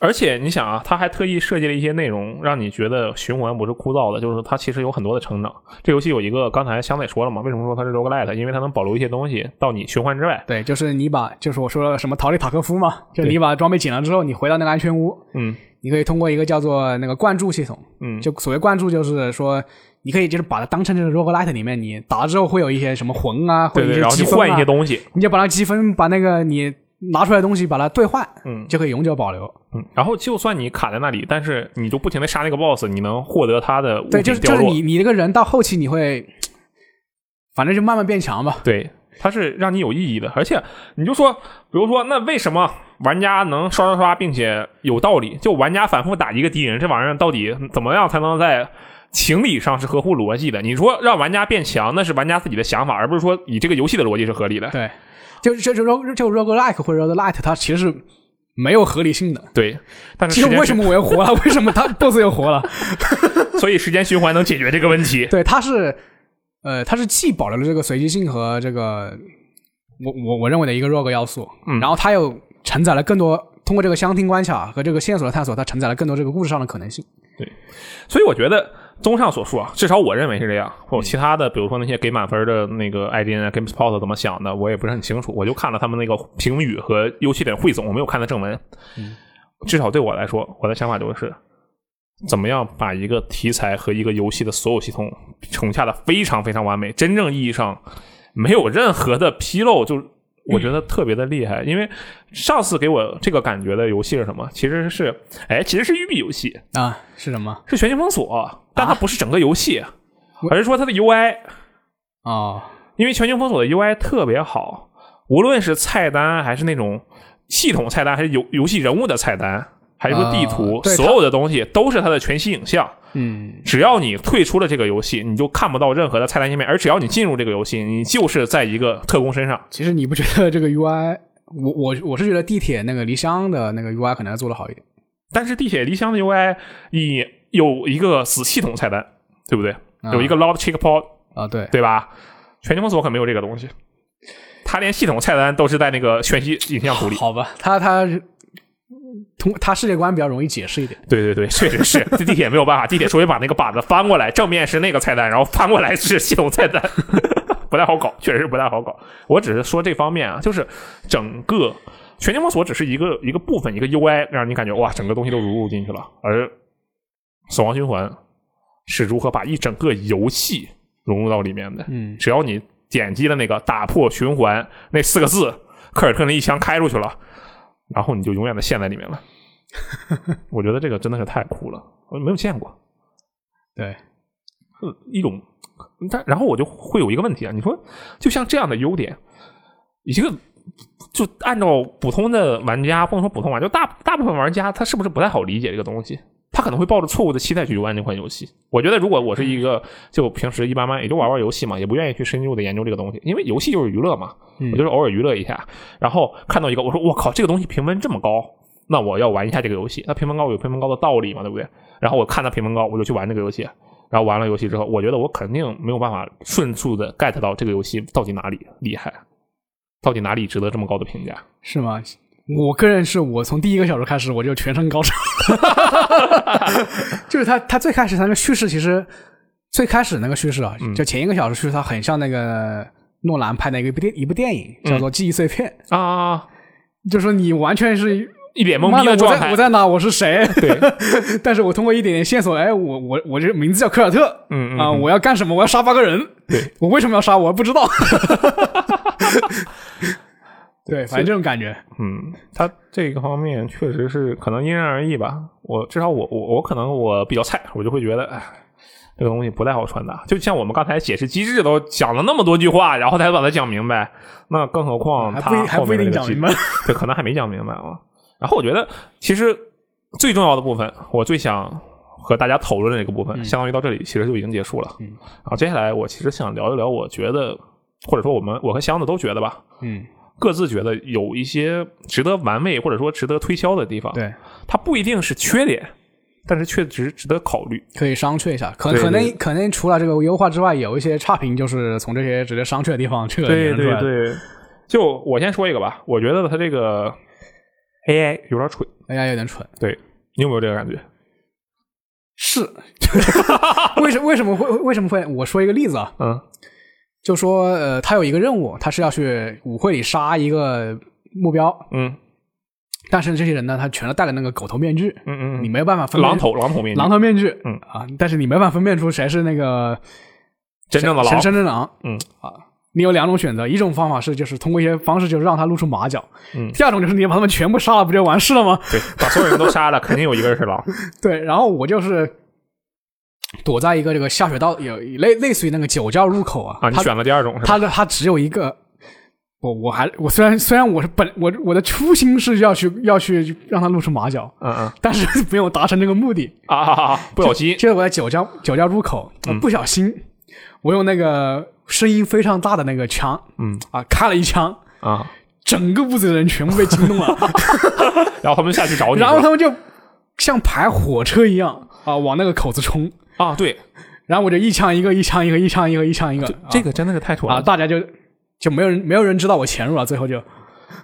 而且你想啊，他还特意设计了一些内容，让你觉得循环不是枯燥的，就是它其实有很多的成长。这游戏有一个，刚才香子也说了嘛，为什么说它是 roguelite？因为它能保留一些东西到你循环之外。对，就是你把，就是我说的什么逃离塔科夫嘛，就你把装备捡了之后，你回到那个安全屋，嗯你可以通过一个叫做那个灌注系统，嗯，就所谓灌注就是说，你可以就是把它当成这个 roguelite 里面，你打了之后会有一些什么魂啊，或者积分一些，东西。你就把它积分把那个你拿出来东西把它兑换，嗯就可以永久保留。嗯，然后就算你卡在那里，但是你就不停的杀那个 boss，你能获得他的物对。就是就是你你这个人到后期你会，(tsk) 反正就慢慢变强吧。对，它是让你有意义的，而且你就说，比如说，那为什么玩家能刷刷刷，并且有道理？就玩家反复打一个敌人，这玩意儿到底怎么样才能在情理上是合乎逻辑的？你说让玩家变强，那是玩家自己的想法，而不是说以这个游戏的逻辑是合理的。对，就就就 rog 就 roguelike 或者 roguelite，它其实是没有合理性的。对，但是其实为什么我 (laughs) (laughs) 又活了？为什么他 boss 又活了？所以时间循环能解决这个问题？对，它是呃，它是既保留了这个随机性和这个我我我认为的一个 rogue 要素，嗯然后它又承载了更多通过这个相听关卡和这个线索的探索，它承载了更多这个故事上的可能性。对所以我觉得，综上所述啊，至少我认为是这样。或者其他的，比如说那些给满分的那个 IDN 啊、GameSpot 怎么想的，我也不是很清楚。我就看了他们那个评语和优缺点汇总，我没有看的正文。至少对我来说，我的想法就是，怎么样把一个题材和一个游戏的所有系统重下的非常非常完美，真正意义上没有任何的纰漏，就我觉得特别的厉害。因为上次给我这个感觉的游戏是什么？其实是，哎，其实是育碧游戏。啊，是什么？是全境封锁，但它不是整个游戏，而是说它的 UI，啊，因为全球封锁的 UI 特别好，无论是菜单还是那种系统菜单，还是游游戏人物的菜单，还是说地图，啊所有的东西都是它的全息影像。嗯，只要你退出了这个游戏，你就看不到任何的菜单页面；而只要你进入这个游戏，你就是在一个特工身上。其实你不觉得这个 UI，我我我是觉得地铁那个离乡的那个 UI 可能要做的好一点。但是地铁离乡的 UI 你有一个死系统菜单，对不对？啊有一个 loud checkpoint，啊，对，对吧？全球封锁可没有这个东西，它连系统菜单都是在那个全息影像图里。好吧，它它通它世界观比较容易解释一点。对对对，确实是，这 (laughs) 地铁没有办法，地铁除非把那个板子翻过来，正面是那个菜单，然后翻过来是系统菜单，(laughs) 不太好搞，确实是不太好搞。我只是说这方面啊，就是整个全球封锁只是一个一个部分，一个 UI，让你感觉哇，整个东西都融入进去了。而死亡循环是如何把一整个游戏融入到里面的？嗯，只要你点击了那个打破循环那四个字，科尔特那一枪开出去了，然后你就永远的陷在里面了。(laughs) 我觉得这个真的是太酷了，我没有见过，对，是一种但然后我就会有一个问题啊，你说就像这样的优点，一个就按照普通的玩家，不能说普通玩家，就大大部分玩家，他是不是不太好理解这个东西？他可能会抱着错误的期待去玩这款游戏。我觉得，如果我是一个就平时一般般，也就玩玩游戏嘛，也不愿意去深入的研究这个东西，因为游戏就是娱乐嘛，我就是偶尔娱乐一下。然后看到一个，我说我靠，这个东西评分这么高，那我要玩一下这个游戏。那评分高有评分高的道理嘛，对不对？然后我看它评分高，我就去玩这个游戏。然后玩了游戏之后，我觉得我肯定没有办法迅速的 get 到这个游戏到底哪里厉害，到底哪里值得这么高的评价。是吗？我个人是我从第一个小时开始我就全程高潮，(laughs) 就是他他最开始他那个叙事其实最开始那个叙事啊，就前一个小时叙事，他很像那个诺兰拍的一个电一部电影，叫做《记忆碎片》啊，就说你完全是一脸懵逼的状态，我在哪？我是谁？(laughs) 对，但是我通过一点点线索，哎，我我我这名字叫科尔特，嗯啊，我要干什么？我要杀八个人，对我为什么要杀？我不知道。(laughs) 对，反正这种感觉，嗯，他这个方面确实是可能因人而异吧。我至少我我我可能我比较菜，我就会觉得，哎，这个东西不太好传达。就像我们刚才解释机制都讲了那么多句话，然后才把它讲明白，那更何况他还不一定讲明白，对，可能还没讲明白啊。然后我觉得，其实最重要的部分，我最想和大家讨论的这个部分，相当于到这里其实就已经结束了。嗯，然后接下来我其实想聊一聊，我觉得或者说我们我和箱子都觉得吧，嗯。各自觉得有一些值得玩味或者说值得推销的地方，对，它不一定是缺点，但是确实值得考虑，可以商榷一下。可可能可能除了这个优化之外，有一些差评，就是从这些值得商榷的地方这个对对对，就我先说一个吧，我觉得它这个 AI 有点蠢，AI 有点蠢，对你有没有这个感觉？是，(laughs) 为什为什么会为什么会？我说一个例子啊，嗯。就说呃，他有一个任务，他是要去舞会里杀一个目标，嗯，但是这些人呢，他全都戴了那个狗头面具，嗯嗯，你没有办法分狼头狼头面具，狼头面具，嗯。啊，但是你没办法分辨出谁是那个真正的狼，真正的狼，嗯。啊，你有两种选择，一种方法是就是通过一些方式，就是让他露出马脚，嗯，第二种就是你把他们全部杀了，不就完事了吗？对，把所有人都杀了，肯定有一个人是狼，(laughs) 对，然后我就是。躲在一个这个下水道，有类类似于那个酒窖入口啊。啊，你选了第二种是吧？他的他只有一个，我我还我虽然虽然我是本我我的初心是要去要去让他露出马脚，嗯嗯，但是没有达成这个目的啊，不小心。就是我在酒窖酒窖入口，不小心，我用那个声音非常大的那个枪，嗯啊，开了一枪啊，整个屋子的人全部被惊动了，(laughs) 然后他们下去找你，然后他们就像排火车一样啊，往那个口子冲。啊，对，然后我就一枪一个，一枪一个，一枪一个，一枪一个，这个真的是太蠢了啊！大家就就没有人没有人知道我潜入了，最后就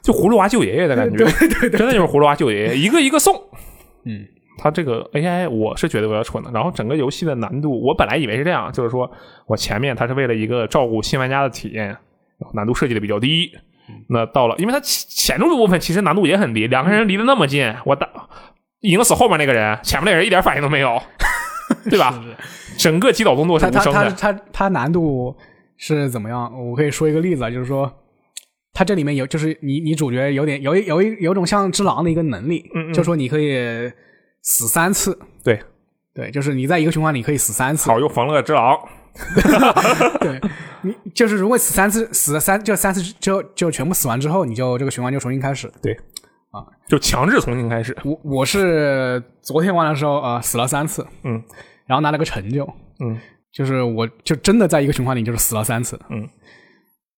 就葫芦娃救爷爷的感觉，对对对，真的就是葫芦娃救爷爷，一个一个送。嗯，他这个 AI 我是觉得有点蠢的。然后整个游戏的难度，我本来以为是这样，就是说我前面它是为了一个照顾新玩家的体验，难度设计的比较低。那到了，因为它潜入的部分其实难度也很低，两个人离得那么近，我打赢死后面那个人，前面那人一点反应都没有。对吧？整个击倒动作是无声的。它它它难度是怎么样？我可以说一个例子啊，就是说，它这里面有，就是你你主角有点有有一有种像只狼的一个能力，嗯，就说你可以死三次。对对，就是你在一个循环里可以死三次。好，又缝了个只狼。(laughs) 对，你就是如果死三次，死了三就三次就就全部死完之后，你就这个循环就重新开始。对，啊，就强制重新开始。我我是昨天玩的时候啊，死了三次。嗯。然后拿了个成就，嗯，就是我就真的在一个循环里就是死了三次，嗯，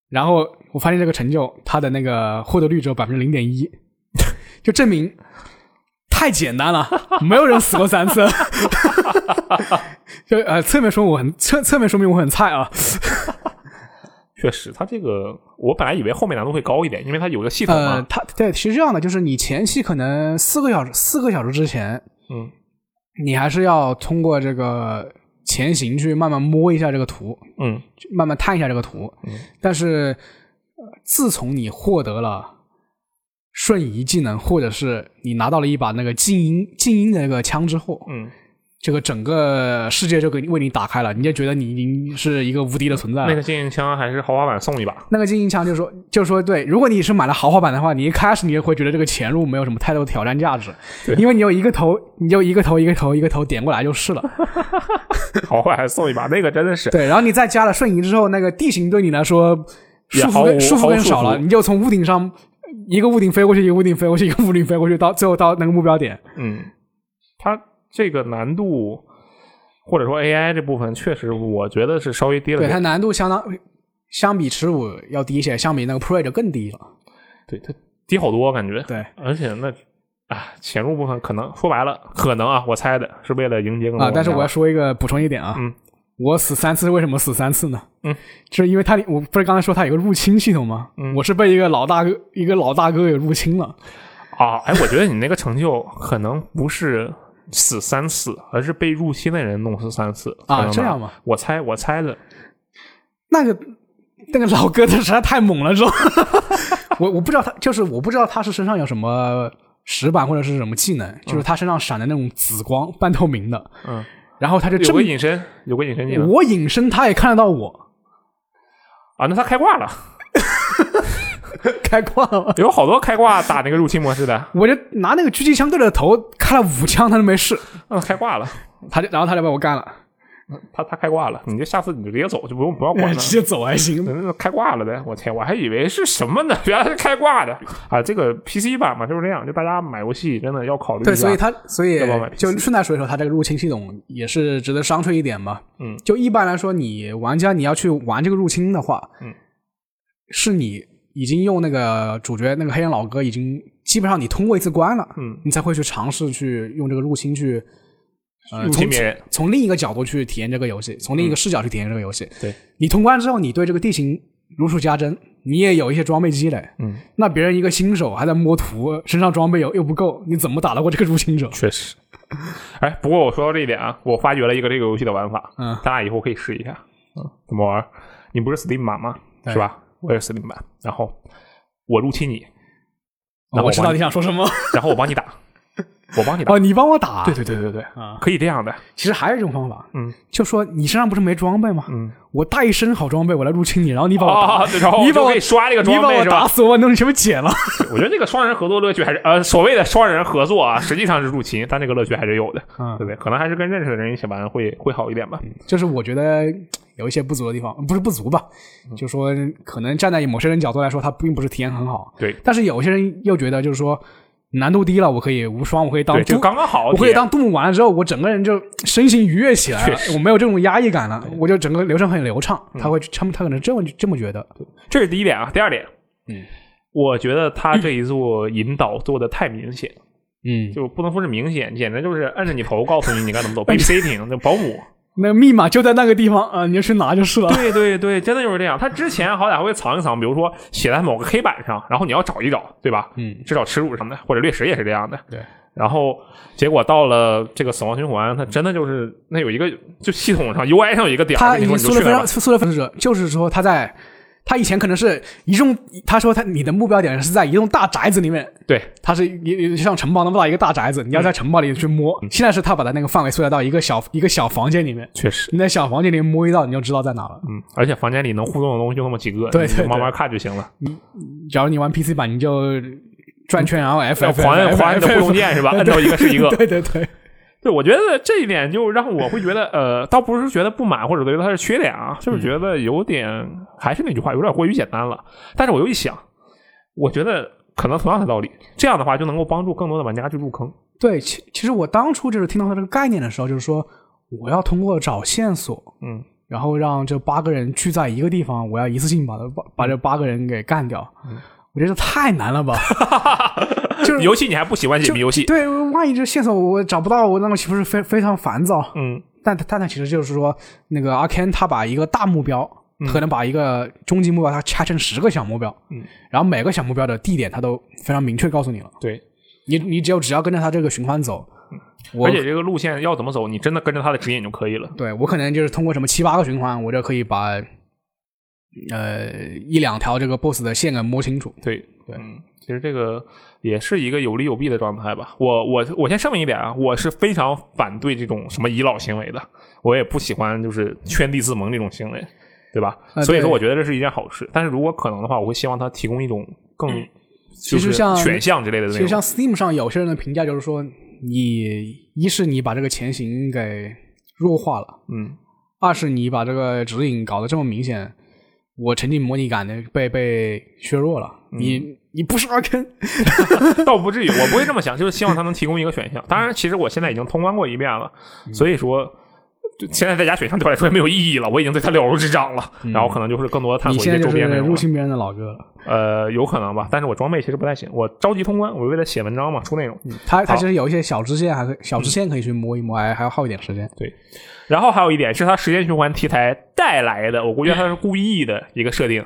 然后我发现这个成就它的那个获得率只有百分之零点一，(laughs) 就证明太简单了，(laughs) 没有人死过三次，(laughs) 就呃侧面说我很侧侧面说明我很菜啊，确实，他这个我本来以为后面难度会高一点，因为它有个系统嘛，它对其实这样的，就是你前期可能四个小时四个小时之前，嗯。你还是要通过这个前行去慢慢摸一下这个图，嗯，慢慢探一下这个图，嗯。但是，自从你获得了瞬移技能，或者是你拿到了一把那个静音静音的那个枪之后，嗯，这个整个世界就给你为你打开了，你就觉得你已经是一个无敌的存在了。那个静音枪还是豪华版送一把，那个精英枪就是说，就是说，对，如果你是买了豪华版的话，你一开始你就会觉得这个潜入没有什么太多的挑战价值，因为你有一个头，你就一个头一个头一个头点过来就是了。(laughs) 豪华还送一把，那个真的是。对，然后你再加了瞬移之后，那个地形对你来说束也毫无缚。更少了，你就从屋顶上一个屋顶飞过去，一个屋顶飞过去，一个屋顶飞过去，到最后到那个目标点。嗯，它这个难度或者说 AI 这部分，确实我觉得是稍微低了点。对它难度相当相比十五要低一些，相比那个 Pro 就更低了。对它低好多感觉。对而且那啊，潜入部分可能说白了，可能啊，我猜的是为了迎接更多啊，但是我要说一个补充一点啊，嗯，我死三次，为什么死三次呢？嗯，就是因为它我不是刚才说它有个入侵系统吗？嗯我是被一个老大哥一个老大哥给入侵了。啊，哎，我觉得你那个成就可能不是死三次，而是被入侵的人弄死三次啊这样吗？我猜，我猜的。那个那个老哥他实在太猛了，是吧？(laughs) 我我不知道他就是我不知道他是身上有什么石板或者是什么技能，就是他身上闪的那种紫光，半透明的，嗯，(laughs) 然后他就有个隐身，有个隐身技能我隐身，他也看得到我，啊，那他开挂了，开挂了。有好多开挂打那个入侵模式的，我就拿那个狙击枪对着头开了五枪，他都没事，嗯，开挂了，他就然后他就把我干了，他他开挂了，你就下次你就直接走，就不用不要管了。直接走还行。开挂了呗，我天，我还以为是什么呢？(laughs) 原来是开挂的啊！这个 PC 版嘛就是这样，就大家买游戏真的要考虑一对，所以他所以就顺带说一说，他这个入侵系统也是值得商榷一点嘛。嗯，就一般来说，你玩家你要去玩这个入侵的话，嗯，是你已经用那个主角那个黑人老哥已经基本上你通过一次关了，嗯，你才会去尝试去用这个入侵去。呃，从从另一个角度去体验这个游戏，从另一个视角去体验这个游戏。对你通关之后，你对这个地形如数家珍，你也有一些装备积累。嗯，那别人一个新手还在摸图，身上装备又又不够，你怎么打得过这个入侵者？确实。哎，不过我说到这一点啊，我发掘了一个这个游戏的玩法，嗯，咱俩以后可以试一下。嗯，怎么玩？你不是 Steam 版吗？对是吧？我也是 Steam 版。然后我入侵你，然后我知道你想说什么。(laughs) 然后我帮你打，我帮你打。哦，你帮我打。对对对对对，啊，可以这样的。其实还有一种方法，嗯就说你身上不是没装备吗？嗯，我带一身好装备，我来入侵你，然后你把我打，哦，然后你把我就可以刷这个你把我装备是吧打？死，我把东西全部捡了。我觉得这个双人合作乐趣还是呃所谓的双人合作啊，实际上是入侵，但这个乐趣还是有的，嗯对不对？可能还是跟认识的人一起玩会会好一点吧。就是我觉得有一些不足的地方，不是不足吧，嗯就说可能站在某些人角度来说，他并不是体验很好。对但是有些人又觉得，就是说难度低了，我可以无双，我可以当，就，刚刚好。我可以当杜牧完了之后，我整个人就身心愉悦起来了，我没有这种压抑感了，我就整个流程很流畅。嗯他会他们他可能这么这么觉得。这是第一点啊。第二点，嗯，我觉得他这一做引导做的太明显，嗯，就不能说是明显，简直就是摁着你头告诉你你该怎么走，babysitting (laughs) 那保姆。那个密码就在那个地方啊，你就去拿就是了。对对对，真的就是这样。他之前好歹还会藏一藏，比如说写在某个黑板上，然后你要找一找，对吧？嗯，至少耻辱什么的，或者掠食也是这样的。对。然后结果到了这个死亡循环，他真的就是那有一个就系统上 UI 上有一个点儿，他已经说的非常你就去那儿吧。说的非常者，就是说他在他以前可能是一栋，他说他你的目标点是在一栋大宅子里面，对，他是一像城堡那么大一个大宅子，你要在城堡里去摸。现在是他把他那个范围缩小到一个小一个小房间里面，确实，你在小房间里摸一道，你就知道在哪了。嗯，而且房间里能互动的东西就那么几个，对对慢慢看就行了。假如你玩 PC 版，你就转圈，然后 F 要还你的互动键是吧？摁到一个是一个。对 (laughs) 对对，对，我觉得这一点就让我会觉得，呃，倒不是觉得不满或者觉得它是缺点啊，就是觉得有点，还是那句话，有点过于简单了。但是我又一想，我觉得可能同样的道理，这样的话就能够帮助更多的玩家去入坑。对，其其实我当初就是听到他这个概念的时候，就是说我要通过找线索，嗯，然后让这八个人聚在一个地方，我要一次性把他把把这八个人给干掉。我觉得这太难了吧？(laughs) 就是游戏你还不喜欢解谜游戏？对，万一这线索我找不到，我那么岂不是非非常烦躁？嗯但但它其实就是说，那个阿 Ken 他把一个大目标，可能把一个终极目标，它拆成十个小目标，嗯，然后每个小目标的地点，他都非常明确告诉你了。对，你你只有只要跟着他这个循环走，我而且这个路线要怎么走，你真的跟着他的指引就可以了。对我可能就是通过什么七八个循环，我就可以把呃一两条这个 BOSS 的线给摸清楚。对对，嗯，其实这个也是一个有利有弊的状态吧。我我我先声明一点啊，我是非常反对这种什么倚老行为的，我也不喜欢就是圈地自萌这种行为，对吧？啊所以说，我觉得这是一件好事。但是如果可能的话，我会希望它提供一种更其就是实像选项之类的那种。其实像 Steam 上有些人的评价就是说，你一是你把这个前行给弱化了，嗯，二是你把这个指引搞得这么明显，我沉浸模拟感的被被削弱了。嗯你你不是二坑，倒不至于，我不会这么想，就是希望他能提供一个选项。当然，其实我现在已经通关过一遍了，所以说。就现在在家选项对我来说也没有意义了，我已经对他了如指掌了。然后可能就是更多的探索一些周边内容了。入侵别人的老哥了。呃，有可能吧，但是我装备其实不太行，我着急通关，我为了写文章嘛，出内容。他他其实有一些小支线，还可以小支线可以去摸一摸，还还要耗一点时间。对，然后还有一点是它时间循环题材带来的，我估计他是故意的一个设定，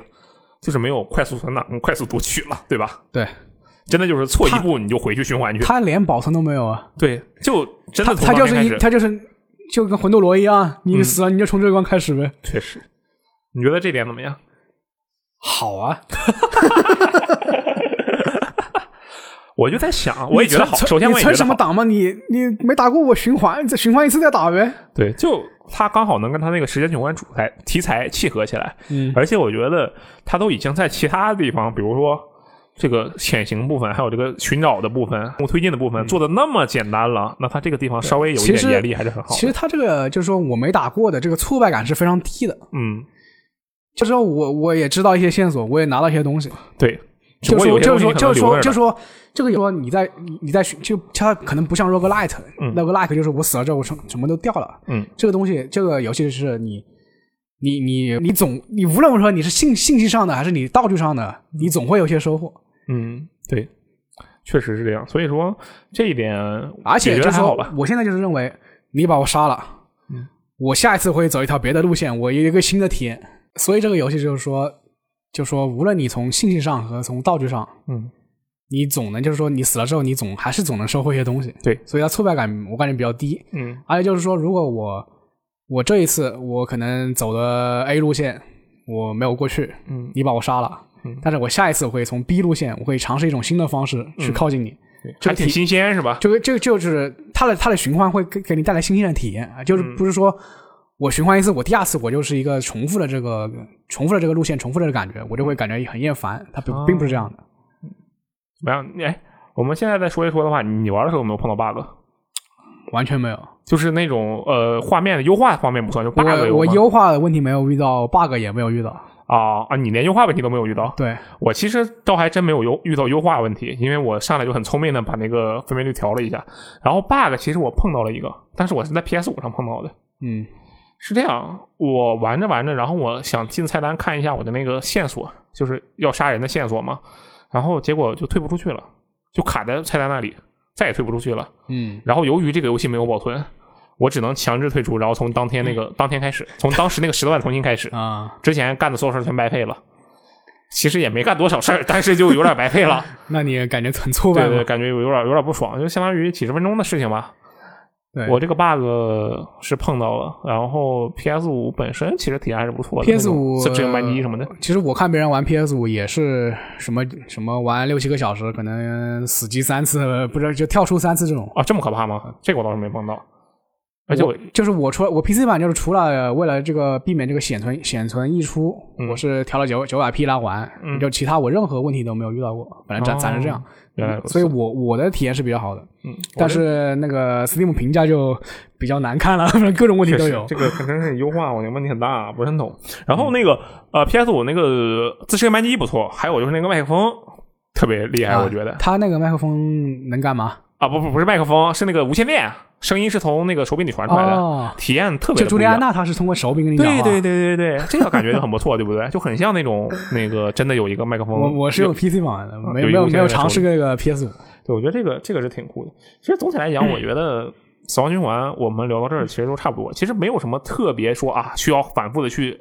就是没有快速存档、快速读取了，对吧？对，真的就是错一步你就回去循环去，他连保存都没有啊，对，就真的他他就是一他就是就跟魂斗罗一样，你死了你就从这关开始呗。确实，你觉得这点怎么样？好啊，(laughs) 我就在想，我也觉得好。首先，我你存也觉得好。什么档嘛？你你没打过我循环，再循环一次再打呗。对，就他刚好能跟他那个时间循环主材题材契合起来，嗯，而且我觉得他都已经在其他地方，比如说这个潜行部分，还有这个寻找的部分、任务推进的部分，做的那么简单了，那它这个地方稍微有一点严厉还是很好的。其实他这个就是说我没打过的这个挫败感是非常低的，嗯，就是说我我也知道一些线索，我也拿到一些东西，对，就有说就是说就是说就是。说这个说你在你你在寻就它可能不像 roguelite，嗯 roguelite 就是我死了之后我什什么都掉了，嗯，这个东西这个游戏是你。你你你总你无论说你是信信息上的还是你道具上的，你总会有些收获。嗯，对，确实是这样。所以说这一点，而且就是说得还好吧。，我现在就是认为你把我杀了，嗯，我下一次会走一条别的路线，我有一个新的体验。所以这个游戏就是说，就说无论你从信息上和从道具上，嗯，你总能就是说你死了之后，你总还是总能收获一些东西。对，所以它挫败感我感觉比较低。嗯而且就是说，如果我我这一次我可能走的 A 路线我没有过去，嗯，你把我杀了，嗯但是我下一次我会从 B 路线，我会尝试一种新的方式去靠近你。还挺新鲜是吧？这个这个就是它的它的循环会给给你带来新鲜的体验啊，就是嗯不是说我循环一次，我第二次我就是一个重复的这个重复的这个路线，重复的这个感觉，我就会感觉很厌烦。它并哦并不是这样的。怎么样？哎，我们现在再说一说的话，你玩的时候有没有碰到 bug？完全没有，就是那种呃画面的优化方面不算，就 bug 我我优化的问题没有遇到，bug 也没有遇到。啊啊，你连优化问题都没有遇到。对，我其实倒还真没有优遇到优化问题，因为我上来就很聪明的把那个分辨率调了一下。然后 bug 其实我碰到了一个，但是我是在 PS 五上碰到的。嗯是这样，我玩着玩着，然后我想进菜单看一下我的那个线索，就是要杀人的线索嘛，然后结果就退不出去了，就卡在菜单那里，再也退不出去了。嗯然后由于这个游戏没有保存，我只能强制退出，然后从当天那个当天开始，从当时那个十多万重新开始。啊，之前干的所有事儿全白费了，其实也没干多少事儿，但是就有点白费了。(laughs) 那你感觉很挫败？对对，感觉有有点有点不爽，就相当于几十分钟的事情吧。我这个 bug 是碰到了，然后 PS 五本身其实体验还是不错的 PS 五自制扳机什么的。其实我看别人玩 PS 五也是什么什么玩六七个小时，可能死机三次，不知道就跳出三次这种。啊，这么可怕吗？这个我倒是没碰到。而且我就是我除了我 PC 版就是除了为了这个避免这个显存显存溢出，嗯我是调了九九百 P 拉环，嗯就其他我任何问题都没有遇到过，反正暂哦暂时这样，原来如此所以我我的体验是比较好的，嗯，但是那个 Steam 评价就比较难看了，(laughs) 各种问题都有。这个 (laughs) 可真是优化，我觉得问题很大，不是很懂。然后那个呃，PS 五那个自适应扳机不错，还有就是那个麦克风特别厉害，啊我觉得它那个麦克风能干嘛？啊，不不不是麦克风，是那个无线电，声音是从那个手柄里传出来的，哦，体验特别就朱莉安娜她是通过手柄跟你。对对对对对，这个感觉就很不错，对不对？就很像那种那个真的有一个麦克风。我我是用 PC 版的，没没有没有尝试这个 PS 五。对，我觉得这个这个是挺酷的。其实总体来讲，我觉得《死亡循环》我们聊到这儿其实都差不多，其实没有什么特别说啊需要反复的去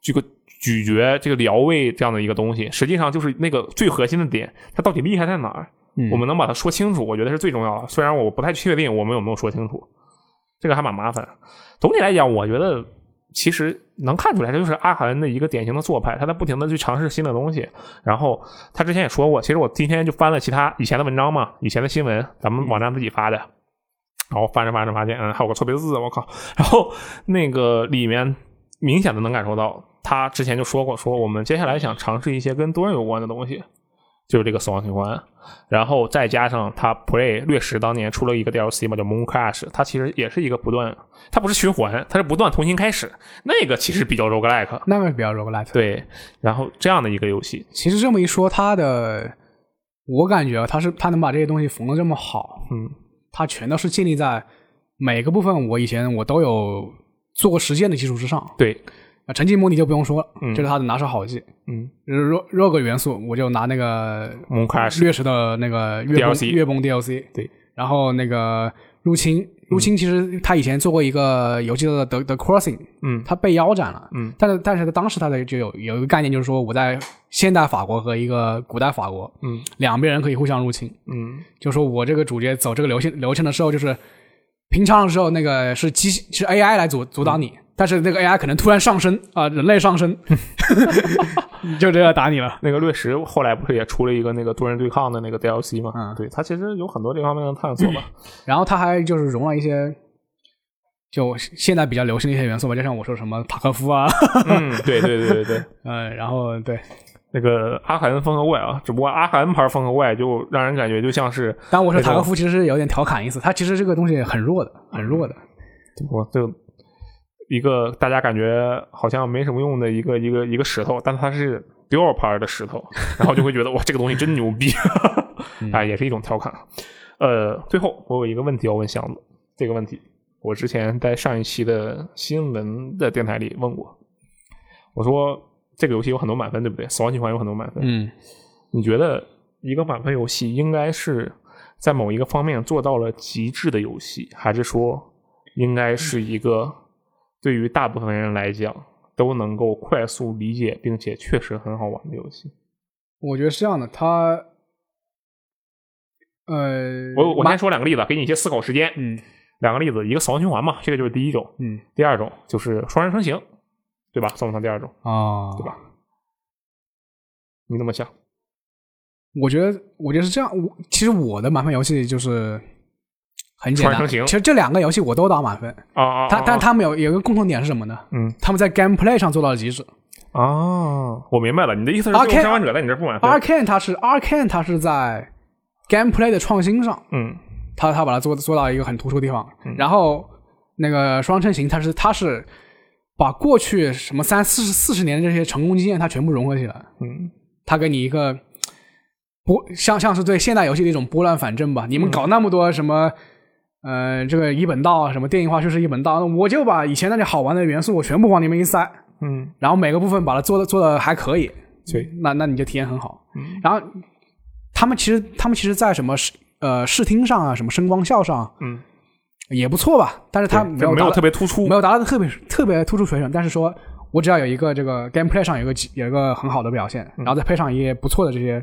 这个咀嚼这个聊味这样的一个东西。实际上就是那个最核心的点，它到底厉害在哪儿？我们能把它说清楚，我觉得是最重要的。虽然我不太确定我们有没有说清楚，这个还蛮麻烦。总体来讲，我觉得其实能看出来，这就是阿坎的一个典型的做派，他在不停的去尝试新的东西。然后他之前也说过，其实我今天就翻了其他以前的文章嘛，以前的新闻，咱们网站自己发的。然后翻着翻着发现，嗯，还有个错别字，我靠！然后那个里面明显的能感受到，他之前就说过，说我们接下来想尝试一些跟多人有关的东西，就是这个死亡循环。然后再加上它 Play 掠食当年出了一个 DLC 嘛，叫 Moon Crash，它其实也是一个不断，它不是循环，它是不断重新开始。那个其实比较 roguelike，那个比较 roguelike。对，然后这样的一个游戏，其实这么一说，它的我感觉啊，它是它能把这些东西缝的这么好，嗯，它全都是建立在每个部分我以前我都有做过实践的基础之上。对，啊，沉浸模拟就不用说了，嗯这是他的拿手好戏。嗯。rog rog 元素，我就拿那个，Moon Crash，掠食的那个月崩 DLC 月崩 DLC，对，然后那个入侵入侵，其实他以前做过一个游戏叫做 The The Crossing，嗯。他被腰斩了，嗯，但是但是他当时他的就有有一个概念，就是说我在现代法国和一个古代法国，嗯两边人可以互相入侵，嗯。就说我这个主角走这个流程流程的时候，就是平常的时候那个是机器是 AI 来阻阻挡你，但是那个 AI 可能突然上升啊、人类上升，(laughs) 就这样打你了。(laughs) 那个掠食后来不是也出了一个那个多人对抗的那个 DLC 吗？嗯对，它其实有很多这方面的探索吧。(laughs) 然后它还就是融了一些，就现在比较流行的一些元素吧，就像我说什么塔科夫啊，嗯，对对对对对，嗯，然后对，那个阿坎风格怪啊，只不过阿坎牌风格怪就让人感觉就像是但我说塔科夫其实是有点调侃意思，他其实这个东西很弱的，很弱的，我就一个大家感觉好像没什么用的一个一个一个石头，但它是 dual 牌的石头，(laughs) 然后就会觉得哇，这个东西真牛逼，啊，(laughs) 也是一种调侃。呃，最后我有一个问题要问箱子，这个问题我之前在上一期的新闻的电台里问过，我说这个游戏有很多满分，对不对？死亡循环有很多满分，嗯，你觉得一个满分游戏应该是在某一个方面做到了极致的游戏，还是说应该是一个对于大部分人来讲都能够快速理解并且确实很好玩的游戏？我觉得是这样的，他，呃，我我先说两个例子，给你一些思考时间。嗯两个例子，一个死亡循环嘛，这个就是第一种；嗯第二种就是双人成行，对吧？算不算第二种？啊，对吧？你怎么想？我觉得，我觉得是这样。我其实我的麻烦游戏就是很简单，其实这两个游戏我都打满分，啊啊！它啊但他们有有一个共同点是什么呢？嗯他们在 gameplay 上做到了极致。哦，我明白了，你的意思是《后生还者》在你这不满分？Arcane 它是 Arcane 它是在 gameplay 的创新上，嗯它它把它做做到一个很突出的地方。嗯然后那个双成型，它是它是把过去什么三四十四十年的这些成功经验，它全部融合起来，嗯它给你一个波像像是对现代游戏的一种拨乱反正吧。你们搞那么多什么。呃，这个一本道啊，什么电影化叙事一本道，那我就把以前那些好玩的元素，我全部往里面一塞，嗯，然后每个部分把它做的做的还可以，对，那那你就体验很好。嗯然后他们其实他们其实，在什么视呃视听上啊，什么声光效上嗯，也不错吧，但是他没有没有特别突出，没有达到特别特别突出水准。但是说我只要有一个这个 gameplay 上有一个有一个很好的表现，嗯然后再配上一些不错的这些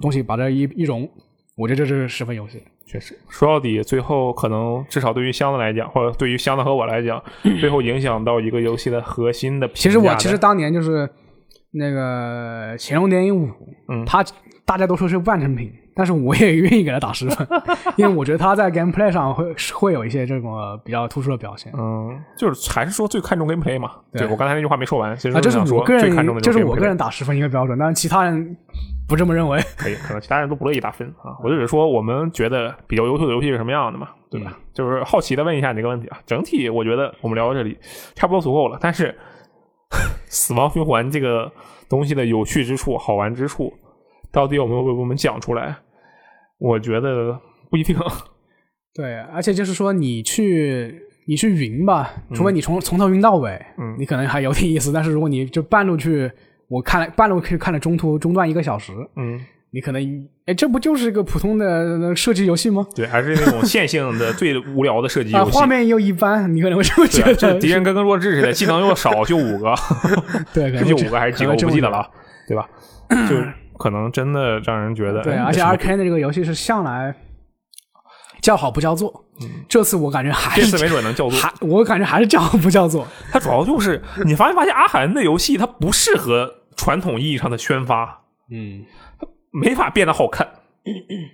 东西，把这一一融，我觉得这是十分游戏。确实，说到底，最后可能至少对于箱子来讲，或者对于箱子和我来讲，最后影响到一个游戏的核心的的。其实我其实当年就是那个《乾隆电影五》，嗯它大家都说是半成品，但是我也愿意给它打十分，(laughs) 因为我觉得它在 gameplay 上会会有一些这种呃比较突出的表现。嗯，就是还是说最看重 gameplay 嘛。对对我刚才那句话没说完，其实啊，这是我个最看重的人，这是我个人打十分一个标准，但是其他人不这么认为。(laughs) 可以，可能其他人都不乐意打分啊。我就只是说，我们觉得比较优秀的游戏是什么样的嘛，对吧？就是好奇的问一下你这个问题啊。整体我觉得我们聊到这里差不多足够了，但是 (laughs) 死亡循环这个东西的有趣之处、好玩之处，到底有没有为我们讲出来？我觉得不一定。(laughs) 对，而且就是说你去你去云吧，除非你从从头云到尾，嗯你可能还有点意思。但是如果你就半路去，我看了半路可以看了中途中断一个小时，嗯，你可能哎，这不就是一个普通的呃射击游戏吗？对，还是那种线性的最无聊的射击啊，游戏。画面又一般，你可能会这么觉得。这敌人跟个弱智似的，技能又少，就五个，(laughs) 对，可能 (laughs) 就五个还是几个我不记得了，对吧？就 (clears throat) 可能真的让人觉得，对，哎而且为什么 Arcane 的这个游戏是向来叫好不叫座，这次我感觉还是这次没准能叫做。还我感觉还是叫不叫做。它主要就是你发现发现阿海恩的游戏它不适合传统意义上的宣发，嗯，没法变得好看，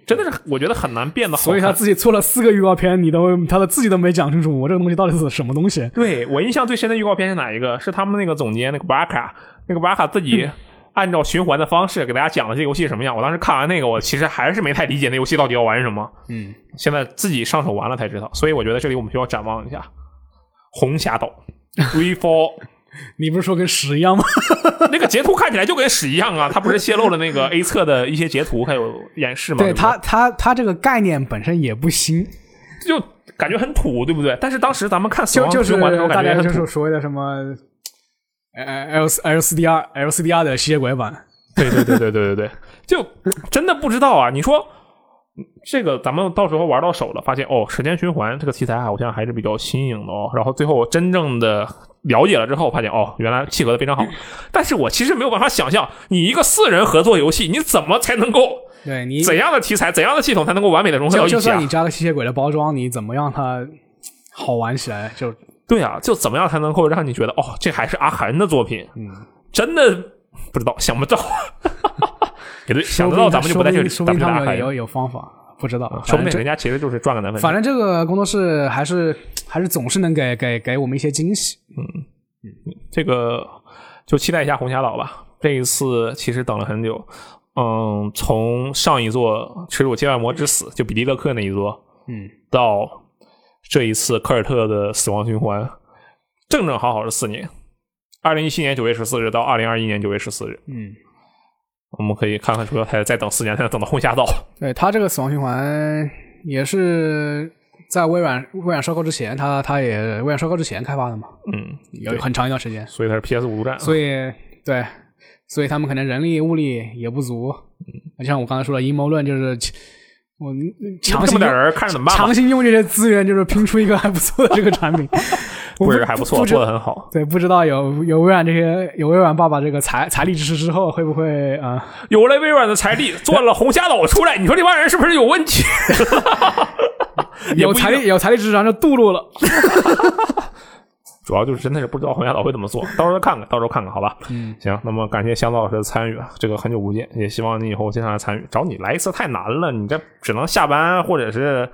真的是我觉得很难变得好看。所以他自己做了四个预告片，你都他的自己都没讲清楚，我这个东西到底是什么东西？对我印象最深的预告片是哪一个？是他们那个总监那个巴卡，那个巴卡自己 (laughs) 按照循环的方式给大家讲了这游戏什么样。我当时看完那个，我其实还是没太理解那游戏到底要玩什么。嗯，现在自己上手玩了才知道，所以我觉得这里我们需要展望一下红霞岛 Refall (laughs) 你不是说跟屎一样吗？(laughs) 那个截图看起来就跟屎一样啊！它不是泄露了那个 A 测的一些截图还有演示吗？对不他他他这个概念本身也不新，就感觉很土，对不对？但是当时咱们看死亡就就是循环的时候，大家就是感觉很土。所谓的什么。呃，L L C D R L C D R 的吸血鬼版，对对对对对对对，就真的不知道啊！你说这个，咱们到时候玩到手了，发现哦，时间循环这个题材好像还是比较新颖的哦。然后最后真正的了解了之后，发现哦，原来契合的非常好。但是我其实没有办法想象，你一个四人合作游戏，你怎么才能够对你怎样的题材、怎样的系统才能够完美的融合到一起啊就就算你？加个吸血鬼的包装，你怎么让它好玩起来？就对啊，就怎么样才能够让你觉得哦，这还是阿涵的作品？嗯，真的不知道，想不到。(laughs) 也对，想得到咱们就不在这里，说不定咱们就打海他们也有有方法，不知道。说不定人家其实就是赚个奶粉钱。反正这个工作室还是还是总是能给给给我们一些惊喜。嗯这个就期待一下红霞岛吧。这一次其实等了很久，嗯，从上一座《耻辱接万魔之死》就比利勒克那一座，嗯，到这一次科尔特的死亡循环，正正好好是四年。二零一七年九月十四日到二零二一年九月十四日，嗯，我们可以看看说还再等四年才能等到红霞岛。对他这个死亡循环也是在微软微软收购之前，他他也微软收购之前开发的嘛，嗯，有很长一段时间，所以他是 PS 五独占。所以对，所以他们可能人力物力也不足。嗯，像我刚才说的阴谋论，就是我强行点人看着怎么办强？行用这些资源，就是拼出一个还不错的这个产品。(laughs) 我不是还不错，做的很好。对，不知道有有微软这些有微软爸爸这个财财力支持之后，会不会啊、有了微软的财力，做了红虾岛出来，你说这帮人是不是有问题？(laughs) (laughs) 有财力有财力支持，然后就堕落了。主要就是真的是不知道红霞岛会怎么做，(laughs) 到时候看看，到时候看看，好吧？嗯，行，那么感谢香老师的参与，啊，这个很久不见，也希望你以后经常来参与。找你来一次太难了，你这只能下班或者是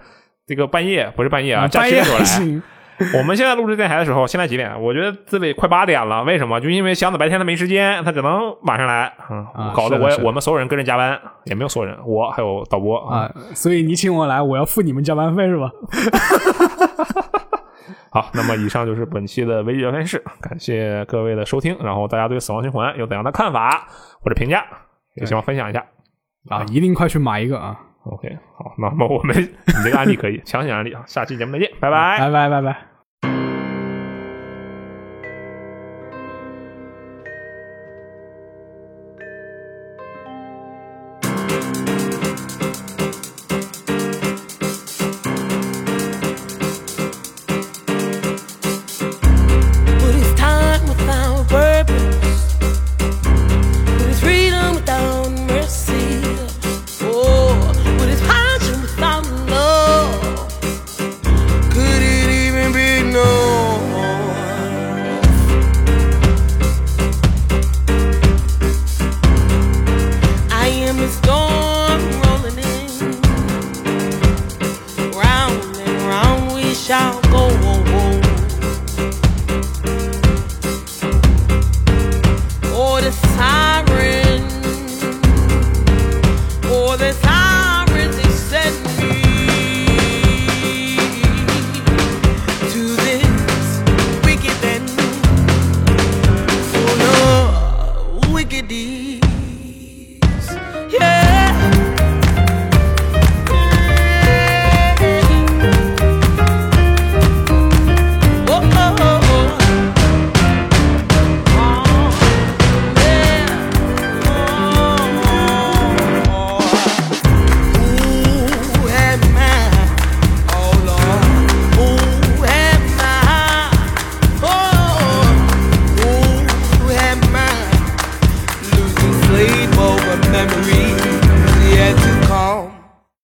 这个半夜，不是半夜啊，假半夜期的时候来。(laughs) 我们现在录制电台的时候，现在几点？我觉得这里快八点了。为什么？就因为箱子白天他没时间，他只能晚上来。嗯，啊搞得我我们所有人跟着加班，也没有所有人，我还有导播啊，所以你请我来，我要付你们加班费是吧？好，那么以上就是本期的微聊天室，感谢各位的收听。然后大家对《死亡循环》有怎样的看法或者评价，也希望分享一下。啊，一定快去买一个啊！OK，好，那么我们 (laughs) 你这个案例可以强行案例啊，下期节目再见，拜拜。拜拜拜拜。